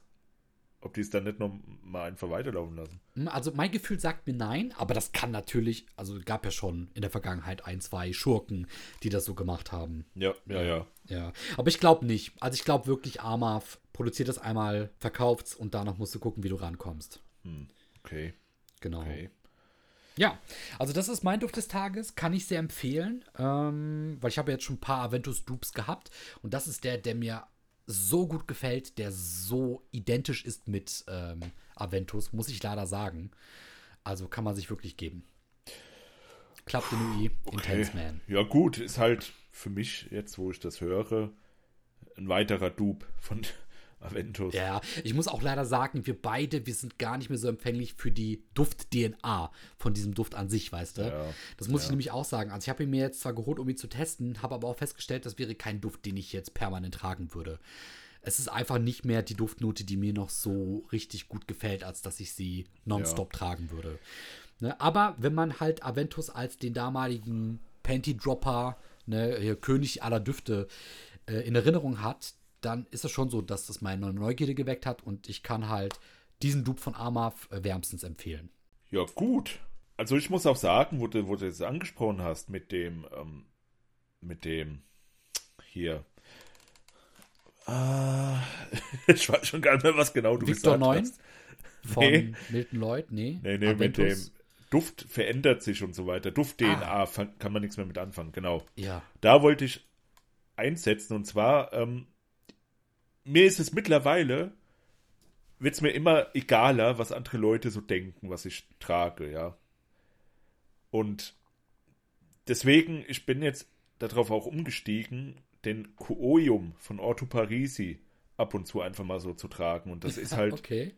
ob die es dann nicht noch mal einfach weiterlaufen lassen. Hm, also mein Gefühl sagt mir nein, aber das kann natürlich, also gab ja schon in der Vergangenheit ein, zwei Schurken, die das so gemacht haben. Ja, ja, ja. Ja, aber ich glaube nicht. Also ich glaube wirklich, Armav produziert das einmal, verkauft's und danach musst du gucken, wie du rankommst. Hm, okay. Genau. Okay. Ja, also das ist mein Duft des Tages, kann ich sehr empfehlen, ähm, weil ich habe jetzt schon ein paar Aventus Dupes gehabt und das ist der, der mir so gut gefällt, der so identisch ist mit ähm, Aventus, muss ich leider sagen. Also kann man sich wirklich geben. Club de Nuit, okay. Intense Man. Ja, gut, ist halt für mich, jetzt wo ich das höre, ein weiterer Dupe von Aventus. Ja, ich muss auch leider sagen, wir beide, wir sind gar nicht mehr so empfänglich für die Duft-DNA von diesem Duft an sich, weißt du? Ja, das muss ja. ich nämlich auch sagen. Also ich habe ihn mir jetzt zwar geholt, um ihn zu testen, habe aber auch festgestellt, das wäre kein Duft, den ich jetzt permanent tragen würde. Es ist einfach nicht mehr die Duftnote, die mir noch so richtig gut gefällt, als dass ich sie nonstop ja. tragen würde. Ne? Aber wenn man halt Aventus als den damaligen Panty-Dropper, ne, König aller Düfte, äh, in Erinnerung hat, dann ist es schon so, dass das meine Neugierde geweckt hat und ich kann halt diesen Dupe von äh, wärmstens empfehlen. Ja, gut. Also ich muss auch sagen, wo du, wo du es angesprochen hast mit dem, ähm, mit dem hier. Ah, ich weiß schon gar nicht mehr, was genau du Victor gesagt 9 hast. Von nee. Milton Lloyd, nee. Nee, nee, mit dem Duft verändert sich und so weiter. Duft-DNA ah. kann man nichts mehr mit anfangen, genau. Ja. Da wollte ich einsetzen und zwar ähm, mir ist es mittlerweile, wird es mir immer egaler, was andere Leute so denken, was ich trage, ja. Und deswegen, ich bin jetzt darauf auch umgestiegen, den Kuoium von Orto Parisi ab und zu einfach mal so zu tragen. Und das ist halt. okay.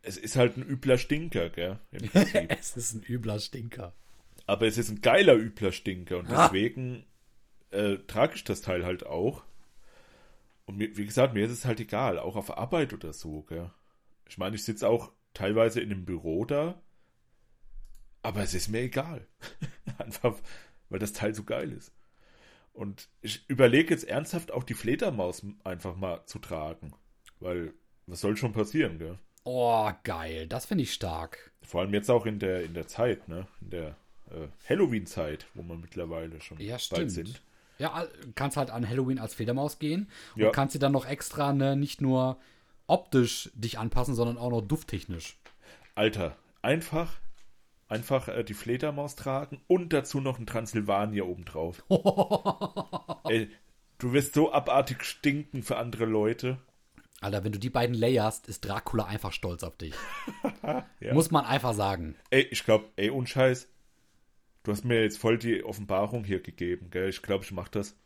Es ist halt ein übler Stinker, gell? es ist ein übler Stinker. Aber es ist ein geiler übler Stinker und ah. deswegen äh, trage ich das Teil halt auch. Und mir, wie gesagt, mir ist es halt egal, auch auf Arbeit oder so, gell. Ich meine, ich sitze auch teilweise in einem Büro da, aber es ist mir egal. Einfach, weil das Teil so geil ist. Und ich überlege jetzt ernsthaft auch die Fledermaus einfach mal zu tragen. Weil, was soll schon passieren, gell? Oh, geil. Das finde ich stark. Vor allem jetzt auch in der, in der Zeit, ne? In der äh, Halloween-Zeit, wo wir mittlerweile schon ja, bald sind. Ja, kannst halt an Halloween als Fledermaus gehen und ja. kannst dir dann noch extra ne, nicht nur optisch dich anpassen, sondern auch noch dufttechnisch. Alter, einfach, einfach äh, die Fledermaus tragen und dazu noch ein Transsilvanier obendrauf. Ey, du wirst so abartig stinken für andere Leute. Alter, wenn du die beiden layerst, ist Dracula einfach stolz auf dich. ja. Muss man einfach sagen. Ey, ich glaube, ey, unscheiß, Du hast mir jetzt voll die Offenbarung hier gegeben, gell? Ich glaube, ich mache das.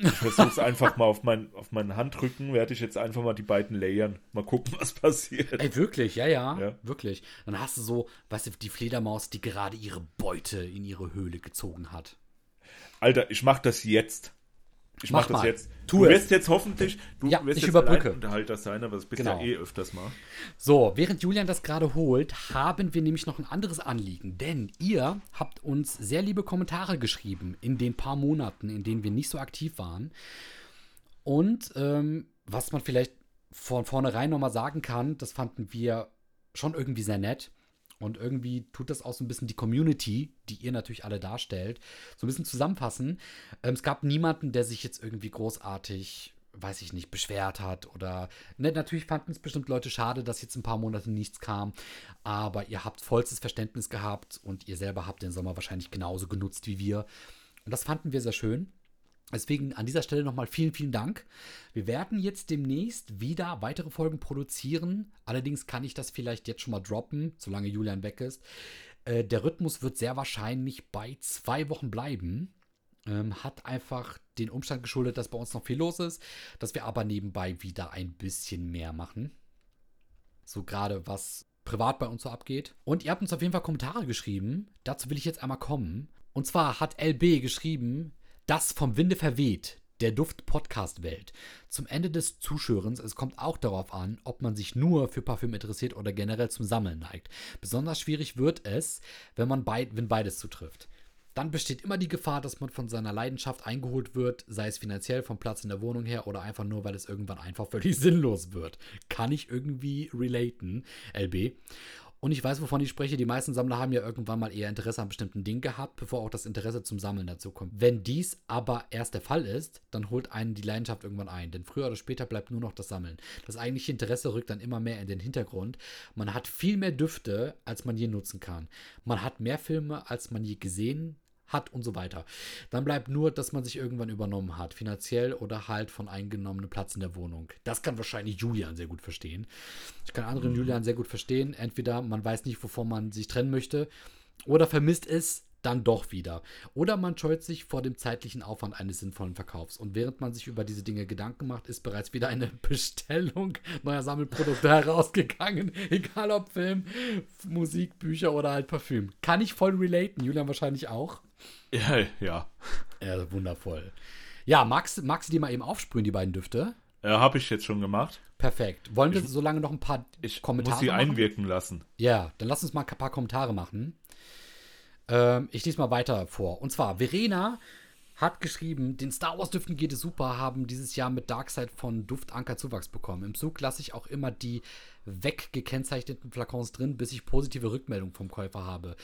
Ich versuche es einfach mal auf, mein, auf meinen Handrücken, werde ich jetzt einfach mal die beiden layern. Mal gucken, was passiert. Ey, wirklich, ja, ja, ja, wirklich. Dann hast du so, weißt du, die Fledermaus, die gerade ihre Beute in ihre Höhle gezogen hat. Alter, ich mache das jetzt. Ich mach, mach das jetzt. Tu du es. wirst jetzt hoffentlich, du ja, wirst ich jetzt überbrücke. Unterhalter sein, aber das bist genau. ja eh öfters mal. So, während Julian das gerade holt, haben wir nämlich noch ein anderes Anliegen. Denn ihr habt uns sehr liebe Kommentare geschrieben in den paar Monaten, in denen wir nicht so aktiv waren. Und ähm, was man vielleicht von vornherein nochmal sagen kann, das fanden wir schon irgendwie sehr nett. Und irgendwie tut das auch so ein bisschen die Community, die ihr natürlich alle darstellt, so ein bisschen zusammenfassen. Ähm, es gab niemanden, der sich jetzt irgendwie großartig weiß ich nicht, beschwert hat oder ne, natürlich fanden es bestimmt Leute schade, dass jetzt ein paar Monate nichts kam, aber ihr habt vollstes Verständnis gehabt und ihr selber habt den Sommer wahrscheinlich genauso genutzt wie wir. Und das fanden wir sehr schön. Deswegen an dieser Stelle nochmal vielen, vielen Dank. Wir werden jetzt demnächst wieder weitere Folgen produzieren. Allerdings kann ich das vielleicht jetzt schon mal droppen, solange Julian weg ist. Äh, der Rhythmus wird sehr wahrscheinlich bei zwei Wochen bleiben. Ähm, hat einfach den Umstand geschuldet, dass bei uns noch viel los ist, dass wir aber nebenbei wieder ein bisschen mehr machen. So gerade was privat bei uns so abgeht. Und ihr habt uns auf jeden Fall Kommentare geschrieben. Dazu will ich jetzt einmal kommen. Und zwar hat LB geschrieben, das vom Winde verweht, der Duft-Podcast-Welt. Zum Ende des Zuschörens, es kommt auch darauf an, ob man sich nur für Parfüm interessiert oder generell zum Sammeln neigt. Besonders schwierig wird es, wenn man beid, wenn beides zutrifft. Dann besteht immer die Gefahr, dass man von seiner Leidenschaft eingeholt wird, sei es finanziell, vom Platz in der Wohnung her oder einfach nur, weil es irgendwann einfach völlig sinnlos wird. Kann ich irgendwie relaten, LB. Und ich weiß, wovon ich spreche. Die meisten Sammler haben ja irgendwann mal eher Interesse an bestimmten Dingen gehabt, bevor auch das Interesse zum Sammeln dazu kommt. Wenn dies aber erst der Fall ist, dann holt einen die Leidenschaft irgendwann ein. Denn früher oder später bleibt nur noch das Sammeln. Das eigentliche Interesse rückt dann immer mehr in den Hintergrund. Man hat viel mehr Düfte, als man je nutzen kann. Man hat mehr Filme, als man je gesehen hat und so weiter. Dann bleibt nur, dass man sich irgendwann übernommen hat, finanziell oder halt von eingenommenem Platz in der Wohnung. Das kann wahrscheinlich Julian sehr gut verstehen. Ich kann anderen mhm. Julian sehr gut verstehen. Entweder man weiß nicht, wovon man sich trennen möchte, oder vermisst es dann doch wieder. Oder man scheut sich vor dem zeitlichen Aufwand eines sinnvollen Verkaufs. Und während man sich über diese Dinge Gedanken macht, ist bereits wieder eine Bestellung neuer Sammelprodukte herausgegangen. Egal ob Film, Musik, Bücher oder halt Parfüm. Kann ich voll relaten. Julian wahrscheinlich auch. Ja, ja. Ja, wundervoll. Ja, magst, magst du die mal eben aufsprühen, die beiden Düfte? Ja, habe ich jetzt schon gemacht. Perfekt. Wollen wir ich, so lange noch ein paar ich Kommentare muss sie machen? einwirken lassen. Ja, dann lass uns mal ein paar Kommentare machen. Ähm, ich lese mal weiter vor. Und zwar, Verena hat geschrieben, den Star Wars Düften geht es super, haben dieses Jahr mit Darkseid von Duftanker Zuwachs bekommen. Im Zug lasse ich auch immer die weggekennzeichneten Flakons drin, bis ich positive Rückmeldung vom Käufer habe.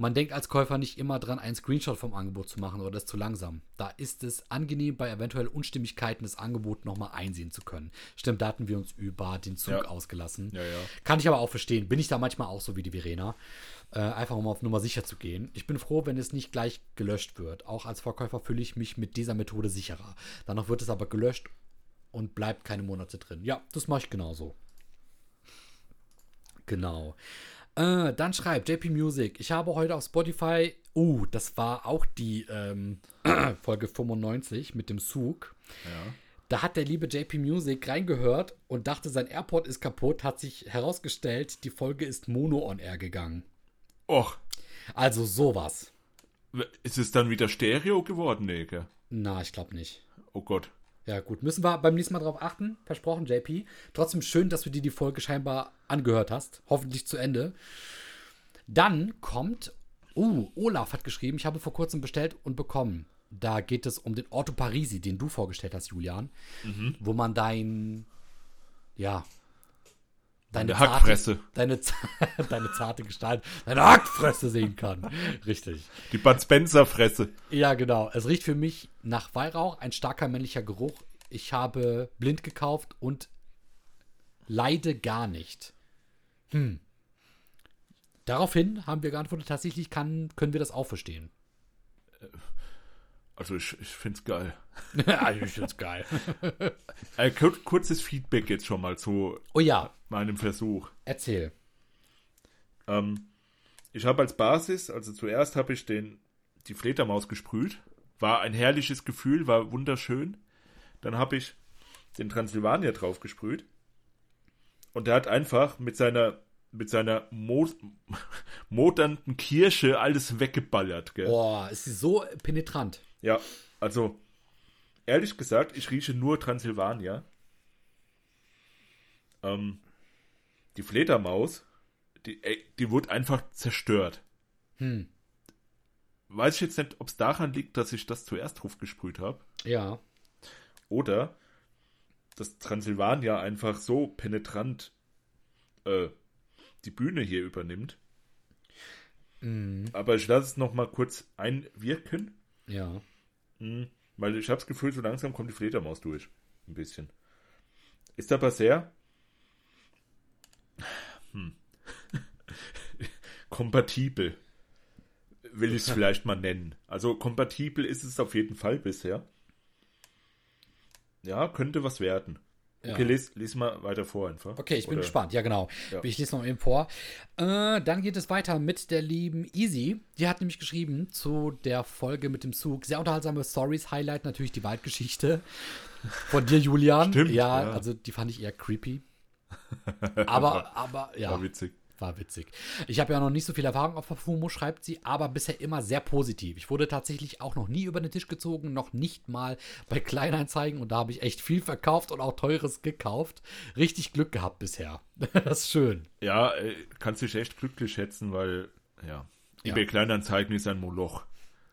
Man denkt als Käufer nicht immer dran, einen Screenshot vom Angebot zu machen oder ist zu langsam. Da ist es angenehm, bei eventuell Unstimmigkeiten des Angebots nochmal einsehen zu können. Stimmt, da hatten wir uns über den Zug ja. ausgelassen. Ja, ja. Kann ich aber auch verstehen. Bin ich da manchmal auch so wie die Verena. Äh, einfach um auf Nummer sicher zu gehen. Ich bin froh, wenn es nicht gleich gelöscht wird. Auch als Verkäufer fühle ich mich mit dieser Methode sicherer. Danach wird es aber gelöscht und bleibt keine Monate drin. Ja, das mache ich genauso. Genau. Äh, dann schreibt JP Music, ich habe heute auf Spotify, uh, das war auch die ähm, Folge 95 mit dem Zug. Ja. Da hat der liebe JP Music reingehört und dachte, sein Airport ist kaputt, hat sich herausgestellt, die Folge ist Mono on Air gegangen. Och. Also sowas. Ist es dann wieder Stereo geworden, Neke? Na, ich glaube nicht. Oh Gott. Ja, gut. Müssen wir beim nächsten Mal drauf achten. Versprochen, JP. Trotzdem schön, dass du dir die Folge scheinbar angehört hast. Hoffentlich zu Ende. Dann kommt. Uh, Olaf hat geschrieben, ich habe vor kurzem bestellt und bekommen. Da geht es um den Orto Parisi, den du vorgestellt hast, Julian. Mhm. Wo man dein. Ja. Deine Hackfresse. Deine, deine zarte Gestalt, deine Hackfresse sehen kann. Richtig. Die Bud Spencer Fresse. Ja, genau. Es riecht für mich nach Weihrauch, ein starker männlicher Geruch. Ich habe blind gekauft und leide gar nicht. Hm. Daraufhin haben wir geantwortet, tatsächlich kann, können wir das auch verstehen. Also ich, ich finde es geil. ich finde es geil. äh, kurzes Feedback jetzt schon mal zu oh ja. Meinem Versuch. Erzähl. Ähm, ich habe als Basis, also zuerst habe ich den, die Fledermaus gesprüht. War ein herrliches Gefühl, war wunderschön. Dann habe ich den Transylvania drauf gesprüht. Und der hat einfach mit seiner mit seiner Mo modernden Kirsche alles weggeballert. Gell? Boah, ist sie so penetrant. Ja, also ehrlich gesagt, ich rieche nur Transylvania. Ähm, die Fledermaus, die, die wurde einfach zerstört. Hm. Weiß ich jetzt nicht, ob es daran liegt, dass ich das zuerst draufgesprüht habe. Ja. Oder dass Transylvania einfach so penetrant äh, die Bühne hier übernimmt. Mhm. Aber ich lasse es noch mal kurz einwirken. Ja. Mhm. Weil ich habe das Gefühl, so langsam kommt die Fledermaus durch. Ein bisschen. Ist aber sehr hm. kompatibel. Will ich es vielleicht mal nennen. Also kompatibel ist es auf jeden Fall bisher. Ja, könnte was werden. Ja. Okay, les, les mal weiter vor einfach. Okay, ich bin Oder- gespannt. Ja, genau. Ja. Ich lese noch eben vor. Äh, dann geht es weiter mit der lieben Easy. Die hat nämlich geschrieben zu der Folge mit dem Zug. Sehr unterhaltsame Stories. Highlight natürlich die Waldgeschichte von dir, Julian. Stimmt, Ja, ja. also die fand ich eher creepy. Aber, aber, ja. War witzig. War witzig. Ich habe ja noch nicht so viel Erfahrung auf Parfumo, schreibt sie, aber bisher immer sehr positiv. Ich wurde tatsächlich auch noch nie über den Tisch gezogen, noch nicht mal bei Kleinanzeigen und da habe ich echt viel verkauft und auch teures gekauft. Richtig Glück gehabt bisher. das ist schön. Ja, äh, kannst dich echt glücklich schätzen, weil, ja, Ja. eBay Kleinanzeigen ist ein Moloch.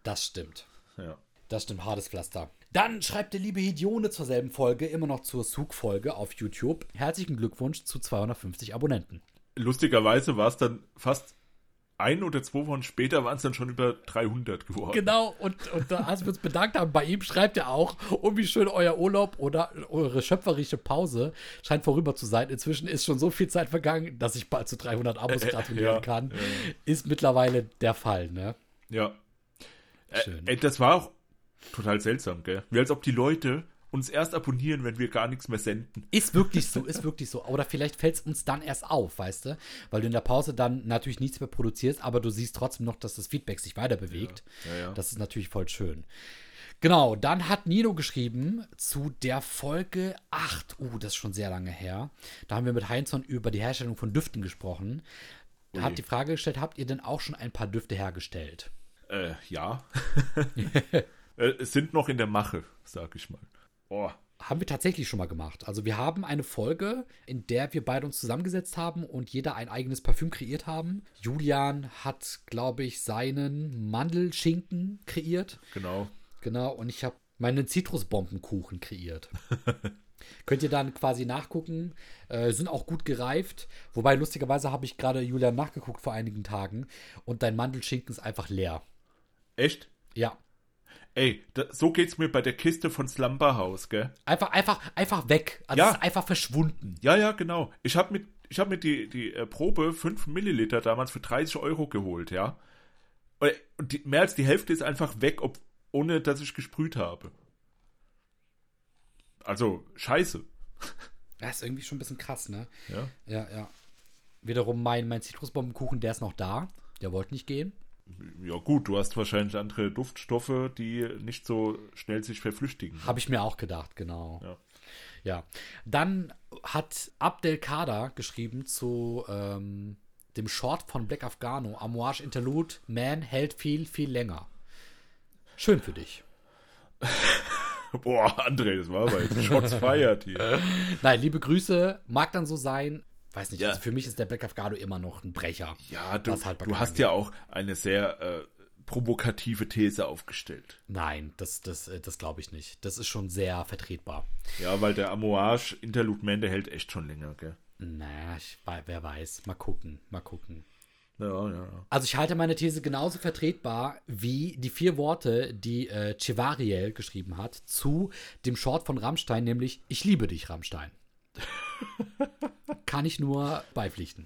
Das stimmt. Ja. Das stimmt, hartes Pflaster. Dann schreibt der liebe Hidione zur selben Folge, immer noch zur Zug-Folge auf YouTube. Herzlichen Glückwunsch zu 250 Abonnenten. Lustigerweise war es dann fast ein oder zwei Wochen später waren es dann schon über 300 geworden. Genau, und, und da, als wir uns bedankt haben, bei ihm schreibt er auch, oh, wie schön euer Urlaub oder eure schöpferische Pause scheint vorüber zu sein. Inzwischen ist schon so viel Zeit vergangen, dass ich bald zu 300 Abos Äh, äh, gratulieren ja, kann. ja. Ist mittlerweile der Fall, ne? Ja. Äh, Schön. ey, das war auch total seltsam, gell? Wie als ob die Leute uns erst abonnieren, wenn wir gar nichts mehr senden. Ist wirklich so, ist wirklich so. Oder vielleicht fällt es uns dann erst auf, weißt du? Weil du in der Pause dann natürlich nichts mehr produzierst, aber du siehst trotzdem noch, dass das Feedback sich weiter bewegt. Ja, ja. Das ist natürlich voll schön. Genau, dann hat Nino geschrieben zu der Folge 8. Uh, das ist schon sehr lange her. Da haben wir mit Heinzon über die Herstellung von Düften gesprochen. Ui. hat die Frage gestellt, habt ihr denn auch schon ein paar Düfte hergestellt? Äh, ja. äh, sind noch in der Mache, sag ich mal. Oh, Haben wir tatsächlich schon mal gemacht. Also wir haben eine Folge, in der wir beide uns zusammengesetzt haben und jeder ein eigenes Parfüm kreiert haben. Julian hat, glaube ich, seinen Mandelschinken kreiert. genau. Genau, und ich habe meinen Zitrusbombenkuchen kreiert. Könnt ihr dann quasi nachgucken. Äh, sind auch gut gereift. Wobei, lustigerweise habe ich gerade Julian nachgeguckt vor einigen Tagen und dein Mandelschinken ist einfach leer. Echt? Ja. Ey, da, so geht's mir bei der Kiste von Slumberhouse, gell? Einfach, einfach, einfach weg. Also Ja. einfach verschwunden. Ja, ja, genau. Ich habe mit, ich hab mir die, die äh, Probe 5 Milliliter damals für 30 Euro geholt, ja. Und und die, mehr als die Hälfte ist einfach weg, ob, ohne dass ich gesprüht habe. Also, scheiße. Das ist irgendwie schon ein bisschen krass, ne? Ja. Ja, ja. Wiederum mein, mein Zitrusbombenkuchen, der ist noch da. Der wollte nicht gehen. Ja, gut, du hast wahrscheinlich andere Duftstoffe, die nicht so schnell sich verflüchtigen. Habe ich mir auch gedacht, genau. Ja. Ja. Dann hat Abdelkader geschrieben zu ähm, dem Short von Black Afghano, Amouage Interlude, Man hält viel, viel länger. Schön für dich. Boah, André, das war aber jetzt Shots fired hier. Nein, liebe Grüße, mag dann so sein. Weiß nicht, Ja. also für mich ist der Black Afghano immer noch ein Brecher. Ja, du, halt du hast ja auch eine sehr äh, provokative These aufgestellt. Nein, das, das, äh, das glaube ich nicht. Das ist schon sehr vertretbar. Ja, weil der Amouage Interlude Man, der hält echt schon länger, gell? Naja, ich, wer weiß. Mal gucken, mal gucken. Ja, ja, ja. Also ich halte meine These genauso vertretbar wie die vier Worte, die äh, Chevariel geschrieben hat zu dem Short von Rammstein, nämlich Ich liebe dich, Rammstein. Kann ich nur beipflichten.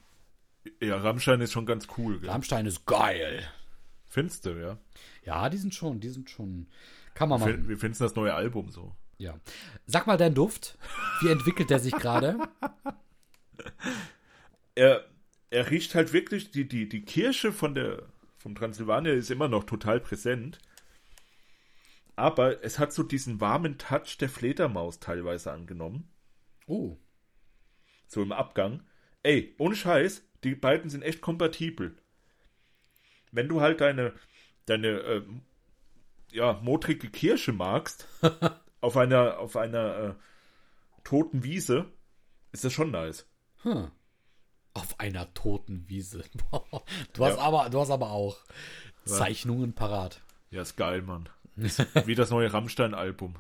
Ja, Rammstein ist schon ganz cool, gell? Rammstein ist geil. Findest du, ja? Ja, die sind schon, die sind schon. Kann man Fin- machen. Wie findest du das neue Album so? Ja. Sag mal deinen Duft. Wie entwickelt der sich gerade? Er, er riecht halt wirklich, die, die, die Kirsche von der, vom Transsilvania ist immer noch total präsent. Aber es hat so diesen warmen Touch der Fledermaus teilweise angenommen. Oh. So im Abgang. Ey, ohne Scheiß, die beiden sind echt kompatibel. Wenn du halt deine, deine, äh, ja, modrige Kirsche magst, auf einer, auf einer äh, toten Wiese, ist das schon nice. Hm. Auf einer toten Wiese. Du hast, Ja. aber, du hast aber auch Zeichnungen parat. Ja, ist geil, Mann. Ist wie das neue Rammstein-Album.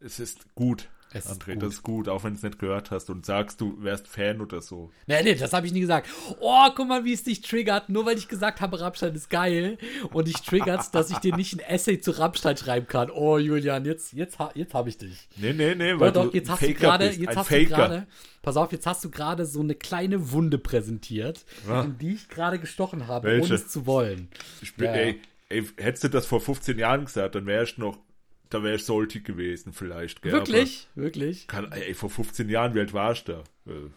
Es ist gut. Es André, ist das ist gut, auch wenn du es nicht gehört hast und sagst, du wärst Fan oder so. Nee, nee, das habe ich nie gesagt. Oh, guck mal, wie es dich triggert. Nur weil ich gesagt habe, Rammstein ist geil und dich triggert dass ich dir nicht ein Essay zu Rammstein schreiben kann. Oh, Julian, jetzt, jetzt, jetzt habe ich dich. Nee, nee, nee, weil doch, jetzt hast du gerade, jetzt hast Faker. du gerade, pass auf, jetzt hast du gerade so eine kleine Wunde präsentiert, ja. in die ich gerade gestochen habe, Welche? ohne es zu wollen. Ich bin, ja. ey, ey, hättest du das vor 15 Jahren gesagt, dann wäre ich noch da wäre ich salty gewesen, vielleicht. Gell? Wirklich? Aber Wirklich? Kann, ey, vor 15 Jahren, wie alt warst du da? Äh,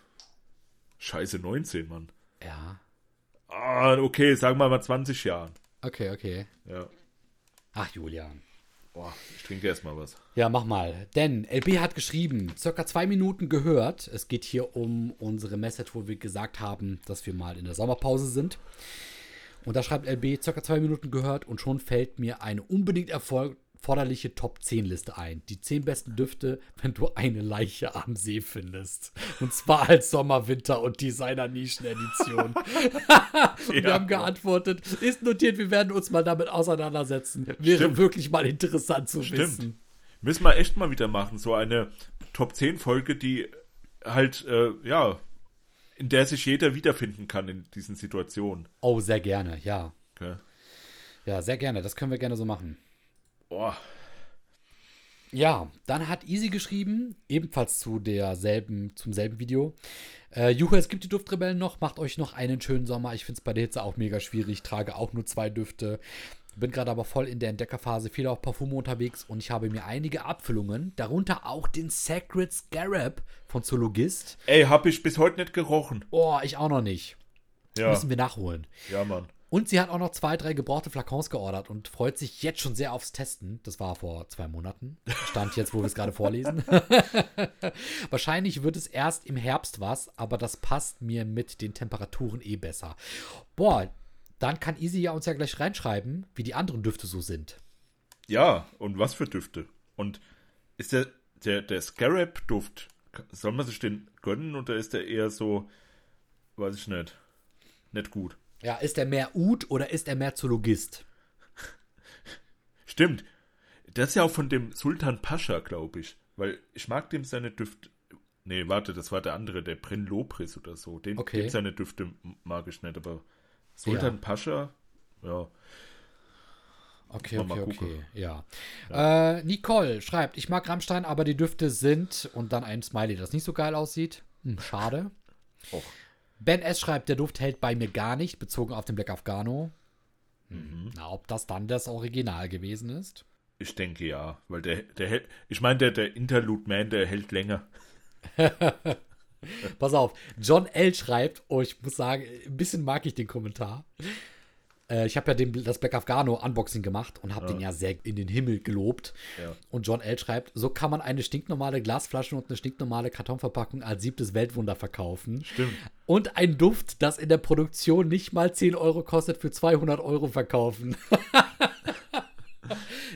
scheiße, 19, Mann. Ja. Ah, okay, sagen wir mal 20 Jahren. Okay, okay. Ja. Ach, Julian. Boah, ich trinke erstmal was. Ja, mach mal. Denn LB hat geschrieben, circa zwei Minuten gehört. Es geht hier um unsere Message, wo wir gesagt haben, dass wir mal in der Sommerpause sind. Und da schreibt LB, circa zwei Minuten gehört und schon fällt mir eine unbedingt Erfolg forderliche Top 10 Liste ein. Die 10 besten Düfte, wenn du eine Leiche am See findest. Und zwar als Sommer, Winter und Designer-Nischen-Edition. ja. Wir haben geantwortet, ist notiert, wir werden uns mal damit auseinandersetzen. Wäre Stimmt. wirklich mal interessant zu Stimmt. wissen. Müssen wir echt mal wieder machen, so eine Top 10 Folge, die halt, äh, ja, in der sich jeder wiederfinden kann in diesen Situationen. Oh, sehr gerne, ja. Okay. Ja, sehr gerne. Das können wir gerne so machen. Boah. Ja, dann hat Easy geschrieben, ebenfalls zu derselben, zum selben Video. Äh, Juhu, es gibt die Duftrebellen noch, macht euch noch einen schönen Sommer. Ich finde es bei der Hitze auch mega schwierig, trage auch nur zwei Düfte. Bin gerade aber voll in der Entdeckerphase, viel auf Parfume unterwegs und ich habe mir einige Abfüllungen, darunter auch den Sacred Scarab von Zoologist. Ey, hab ich bis heute nicht gerochen. Oh, ich auch noch nicht. Ja. Müssen wir nachholen. Ja, Mann. Und sie hat auch noch zwei, drei gebrauchte Flakons geordert und freut sich jetzt schon sehr aufs Testen. Das war vor zwei Monaten. Stand jetzt, wo wir es gerade vorlesen. Wahrscheinlich wird es erst im Herbst was, aber das passt mir mit den Temperaturen eh besser. Boah, dann kann Easy ja uns ja gleich reinschreiben, wie die anderen Düfte so sind. Ja, und was für Düfte. Und ist der, der, der Scarab-Duft, soll man sich den gönnen oder ist der eher so, weiß ich nicht, nicht gut? Ja, ist er mehr Ud oder ist er mehr Zoologist? Stimmt. Das ist ja auch von dem Sultan Pascha, glaube ich. Weil ich mag dem seine Düfte. Nee, warte, das war der andere, der Brin Lopris oder so. Den, okay. dem seine Düfte mag ich nicht, aber Sultan ja. Pascha, ja. Okay, okay, okay, ja. ja. Äh, Nicole schreibt, ich mag Rammstein, aber die Düfte sind und dann ein Smiley, das nicht so geil aussieht. Hm, schade. Och. Ben S. schreibt, der Duft hält bei mir gar nicht, bezogen auf den Black Afghano. Mhm. Na, ob das dann das Original gewesen ist? Ich denke ja, weil der, der hält, ich meine, der, der Interlude Man, der hält länger. Pass auf, John L. schreibt, oh, ich muss sagen, ein bisschen mag ich den Kommentar. Äh, ich habe ja den, das Black Afghano Unboxing gemacht und habe ja. den ja sehr in den Himmel gelobt. Ja. Und John L. schreibt, so kann man eine stinknormale Glasflasche und eine stinknormale Kartonverpackung als siebtes Weltwunder verkaufen. Stimmt. Und ein Duft, das in der Produktion nicht mal 10 Euro kostet, für 200 Euro verkaufen.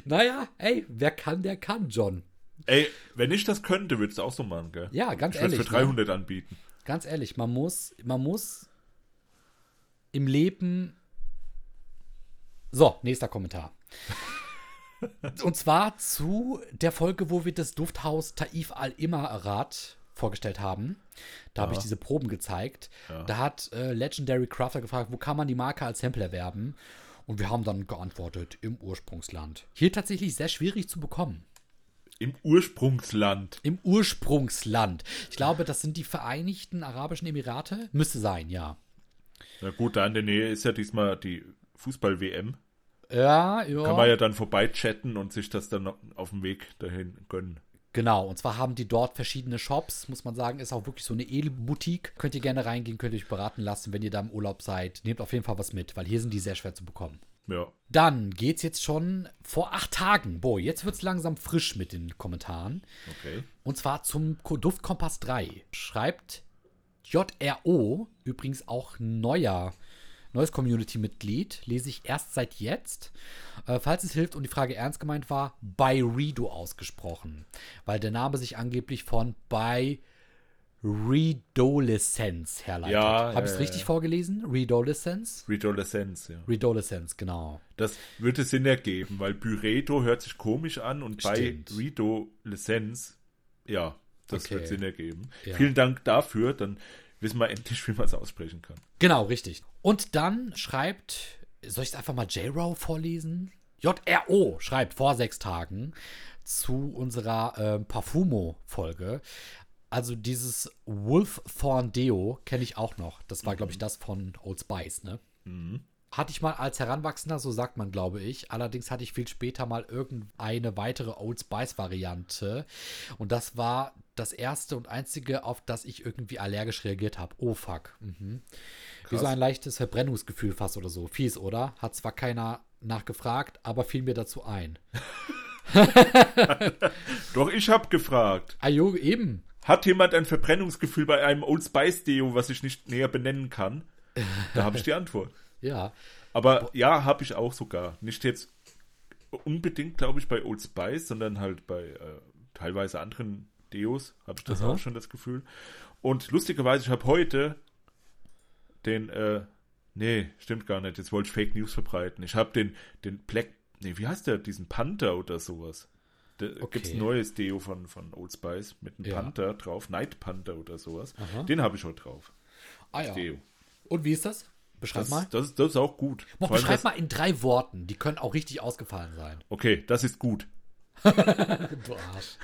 naja, ey, wer kann, der kann, John. Ey, wenn ich das könnte, würdest du auch so machen, gell? Ja, ganz ich ehrlich. Ich für 300 ne? anbieten. Ganz ehrlich, man muss, man muss im Leben so, nächster Kommentar. Und zwar zu der Folge, wo wir das Dufthaus Taif al-Imarat vorgestellt haben. Da ja. habe ich diese Proben gezeigt. Ja. Da hat äh, Legendary Crafter gefragt, wo kann man die Marke als Sample erwerben? Und wir haben dann geantwortet, im Ursprungsland. Hier tatsächlich sehr schwierig zu bekommen. Im Ursprungsland. Im Ursprungsland. Ich glaube, das sind die Vereinigten Arabischen Emirate. Müsste sein, ja. Na gut, da in der Nähe ist ja diesmal die Fußball-WM. Ja, ja. Kann man ja dann vorbei chatten und sich das dann auf dem Weg dahin gönnen. Genau, und zwar haben die dort verschiedene Shops, muss man sagen, ist auch wirklich so eine Edelboutique. Könnt ihr gerne reingehen, könnt ihr euch beraten lassen, wenn ihr da im Urlaub seid. Nehmt auf jeden Fall was mit, weil hier sind die sehr schwer zu bekommen. Ja. Dann geht's jetzt schon vor acht Tagen. Boah, jetzt wird's langsam frisch mit den Kommentaren. Okay. Und zwar zum Duftkompass 3. Schreibt JRO, übrigens auch neuer neues Community-Mitglied, lese ich erst seit jetzt. Äh, falls es hilft und die Frage ernst gemeint war, bei Redo ausgesprochen, weil der Name sich angeblich von bei Redolescence herleitet. Ja, Habe ich es ja, richtig vorgelesen? Redolescence? Redolescence, ja. Redolescence, genau. Das würde Sinn ergeben, weil Pyredo hört sich komisch an und Stimmt. bei Redolescence Ja, das Okay. wird Sinn ergeben. Ja. Vielen Dank dafür. Dann wissen wir endlich, wie man es aussprechen kann. Genau, richtig. Und dann schreibt, soll ich es einfach mal J-Row vorlesen? JRO schreibt vor sechs Tagen zu unserer ähm, Parfumo-Folge. Also dieses Wolfthorn Deo kenne ich auch noch. Das war, glaube ich, das von Old Spice, ne? Hatte ich mal als Heranwachsender, so sagt man, glaube ich. Allerdings hatte ich viel später mal irgendeine weitere Old Spice-Variante. Und das war das erste und einzige, auf das ich irgendwie allergisch reagiert habe. Oh fuck. Mhm. Wie so ein leichtes Verbrennungsgefühl fast oder so. Fies, oder? Hat zwar keiner nachgefragt, aber fiel mir dazu ein. Doch ich habe gefragt. Ajo, eben. Hat jemand ein Verbrennungsgefühl bei einem Old Spice Deo, was ich nicht näher benennen kann? Da habe ich die Antwort. Ja. Aber ja, habe ich auch sogar. Nicht jetzt unbedingt, glaube ich, bei Old Spice, sondern halt bei äh, teilweise anderen Deos habe ich das Aha. auch schon das Gefühl. Und lustigerweise, ich habe heute den, äh, nee, stimmt gar nicht, jetzt wollte ich Fake News verbreiten. Ich habe den, den Black, nee, wie heißt der, diesen Panther oder sowas. Da Okay. gibt's ein neues Deo von, von Old Spice mit einem Ja. Panther drauf, Night Panther oder sowas. Aha. Den habe ich heute drauf. Ah ja. Deo. Und wie ist das? Beschreib Das, mal. das, das ist auch gut. Allem beschreib das- mal in drei Worten. Die können auch richtig ausgefallen sein. Okay, das ist gut. Du Arsch.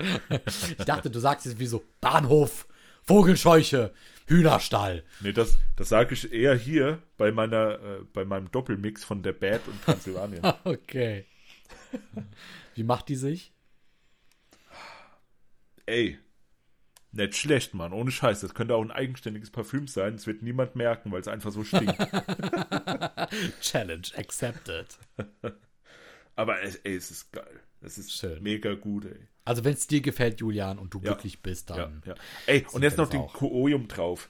Ich dachte, du sagst jetzt wie so Bahnhof, Vogelscheuche, Hühnerstall. Nee, das, das sage ich eher hier bei meiner, äh, bei meinem Doppelmix von der Bad und Transsilvanien. Okay. Wie macht die sich? Ey, nicht schlecht, Mann. Ohne Scheiß. Das könnte auch ein eigenständiges Parfüm sein. Das wird niemand merken, weil es einfach so stinkt. Challenge accepted. Aber es, ey, es ist geil. Es ist Schön. mega gut, ey. Also wenn es dir gefällt, Julian, und du Ja. glücklich bist, Ja, dann ja. Ey, und jetzt noch das den. Koolium drauf.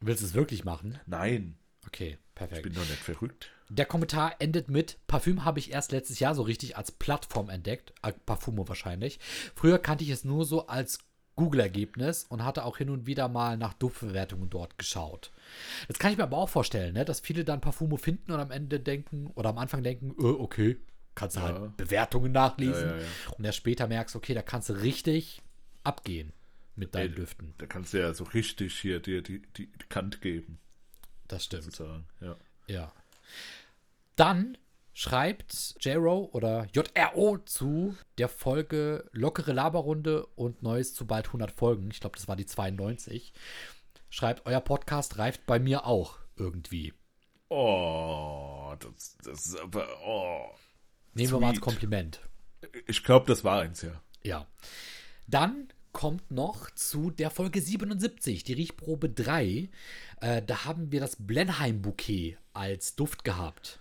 willst du es wirklich machen? Nein, Okay, ich perfekt. bin doch nicht verrückt. Der Kommentar endet mit: Parfüm habe ich erst letztes Jahr so richtig als Plattform entdeckt. Äh, Parfumo wahrscheinlich. Früher kannte ich es nur so als Google-Ergebnis und hatte auch hin und wieder mal nach Duftbewertungen dort geschaut. Jetzt kann ich mir aber auch vorstellen, ne, dass viele dann Parfumo finden und am Ende denken oder am Anfang denken: äh, okay, kannst du Ja. halt Bewertungen nachlesen. Ja, ja. Und erst später merkst, okay, da kannst du richtig abgehen mit deinen Ey, Düften. Da kannst du ja so richtig hier dir die, die, die Kant geben, Das stimmt. sozusagen. Ja. Ja. Dann schreibt JRO oder JRO zu der Folge Lockere Laberrunde und Neues zu bald 100 Folgen. Ich glaube, das war die 92. Schreibt, euer Podcast reift bei mir auch irgendwie. Oh, das, das ist aber, oh. Nehmen wir mal als Sweet. Kompliment. Ich glaube, das war eins, ja. Ja. Dann kommt noch zu der Folge 77, die Riechprobe 3. Äh, da haben wir das Blenheim-Bouquet als Duft gehabt.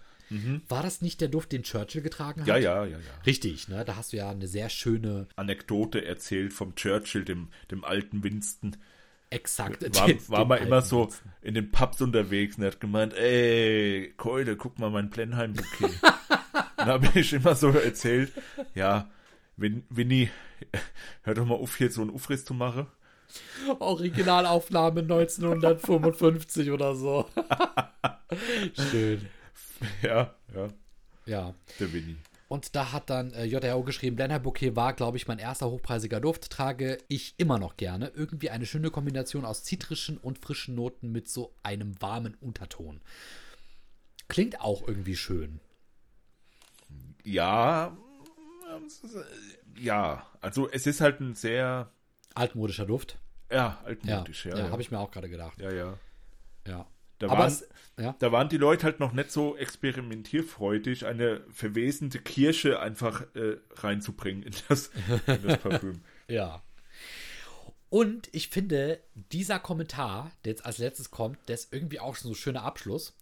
War das nicht der Duft, den Churchill getragen hat? Ja, ja, ja, ja. Richtig, ne? Da hast du ja eine sehr schöne, Anekdote erzählt vom Churchill, dem, dem alten Winston. exakt. War, den- war mal immer so Winston. in den Pubs unterwegs und hat gemeint, ey, Keule, guck mal mein Blenheim-Bouquet. Dann habe ich immer so erzählt, ja, Win Winnie, hör doch mal auf, hier so einen Ufriss zu machen. Originalaufnahme 1955 oder so. Schön. Ja, ja, Ja. der Winnie. Und da hat dann äh, JRO geschrieben, Blenheim Bouquet war, glaube ich, mein erster hochpreisiger Duft. Trage ich immer noch gerne. Irgendwie eine schöne Kombination aus zitrischen und frischen Noten mit so einem warmen Unterton. Klingt auch irgendwie schön. Ja, ja, also es ist halt ein sehr, Altmodischer Duft. ja, altmodisch, ja, ja. Ja, habe ich mir auch gerade gedacht. ja, ja. Ja. Da waren, es, ja. da waren die Leute halt noch nicht so experimentierfreudig, eine verwesende Kirsche einfach äh, reinzubringen in das, in das Parfüm. Ja. Und ich finde, dieser Kommentar, der jetzt als letztes kommt, der ist irgendwie auch schon so ein schöner Abschluss.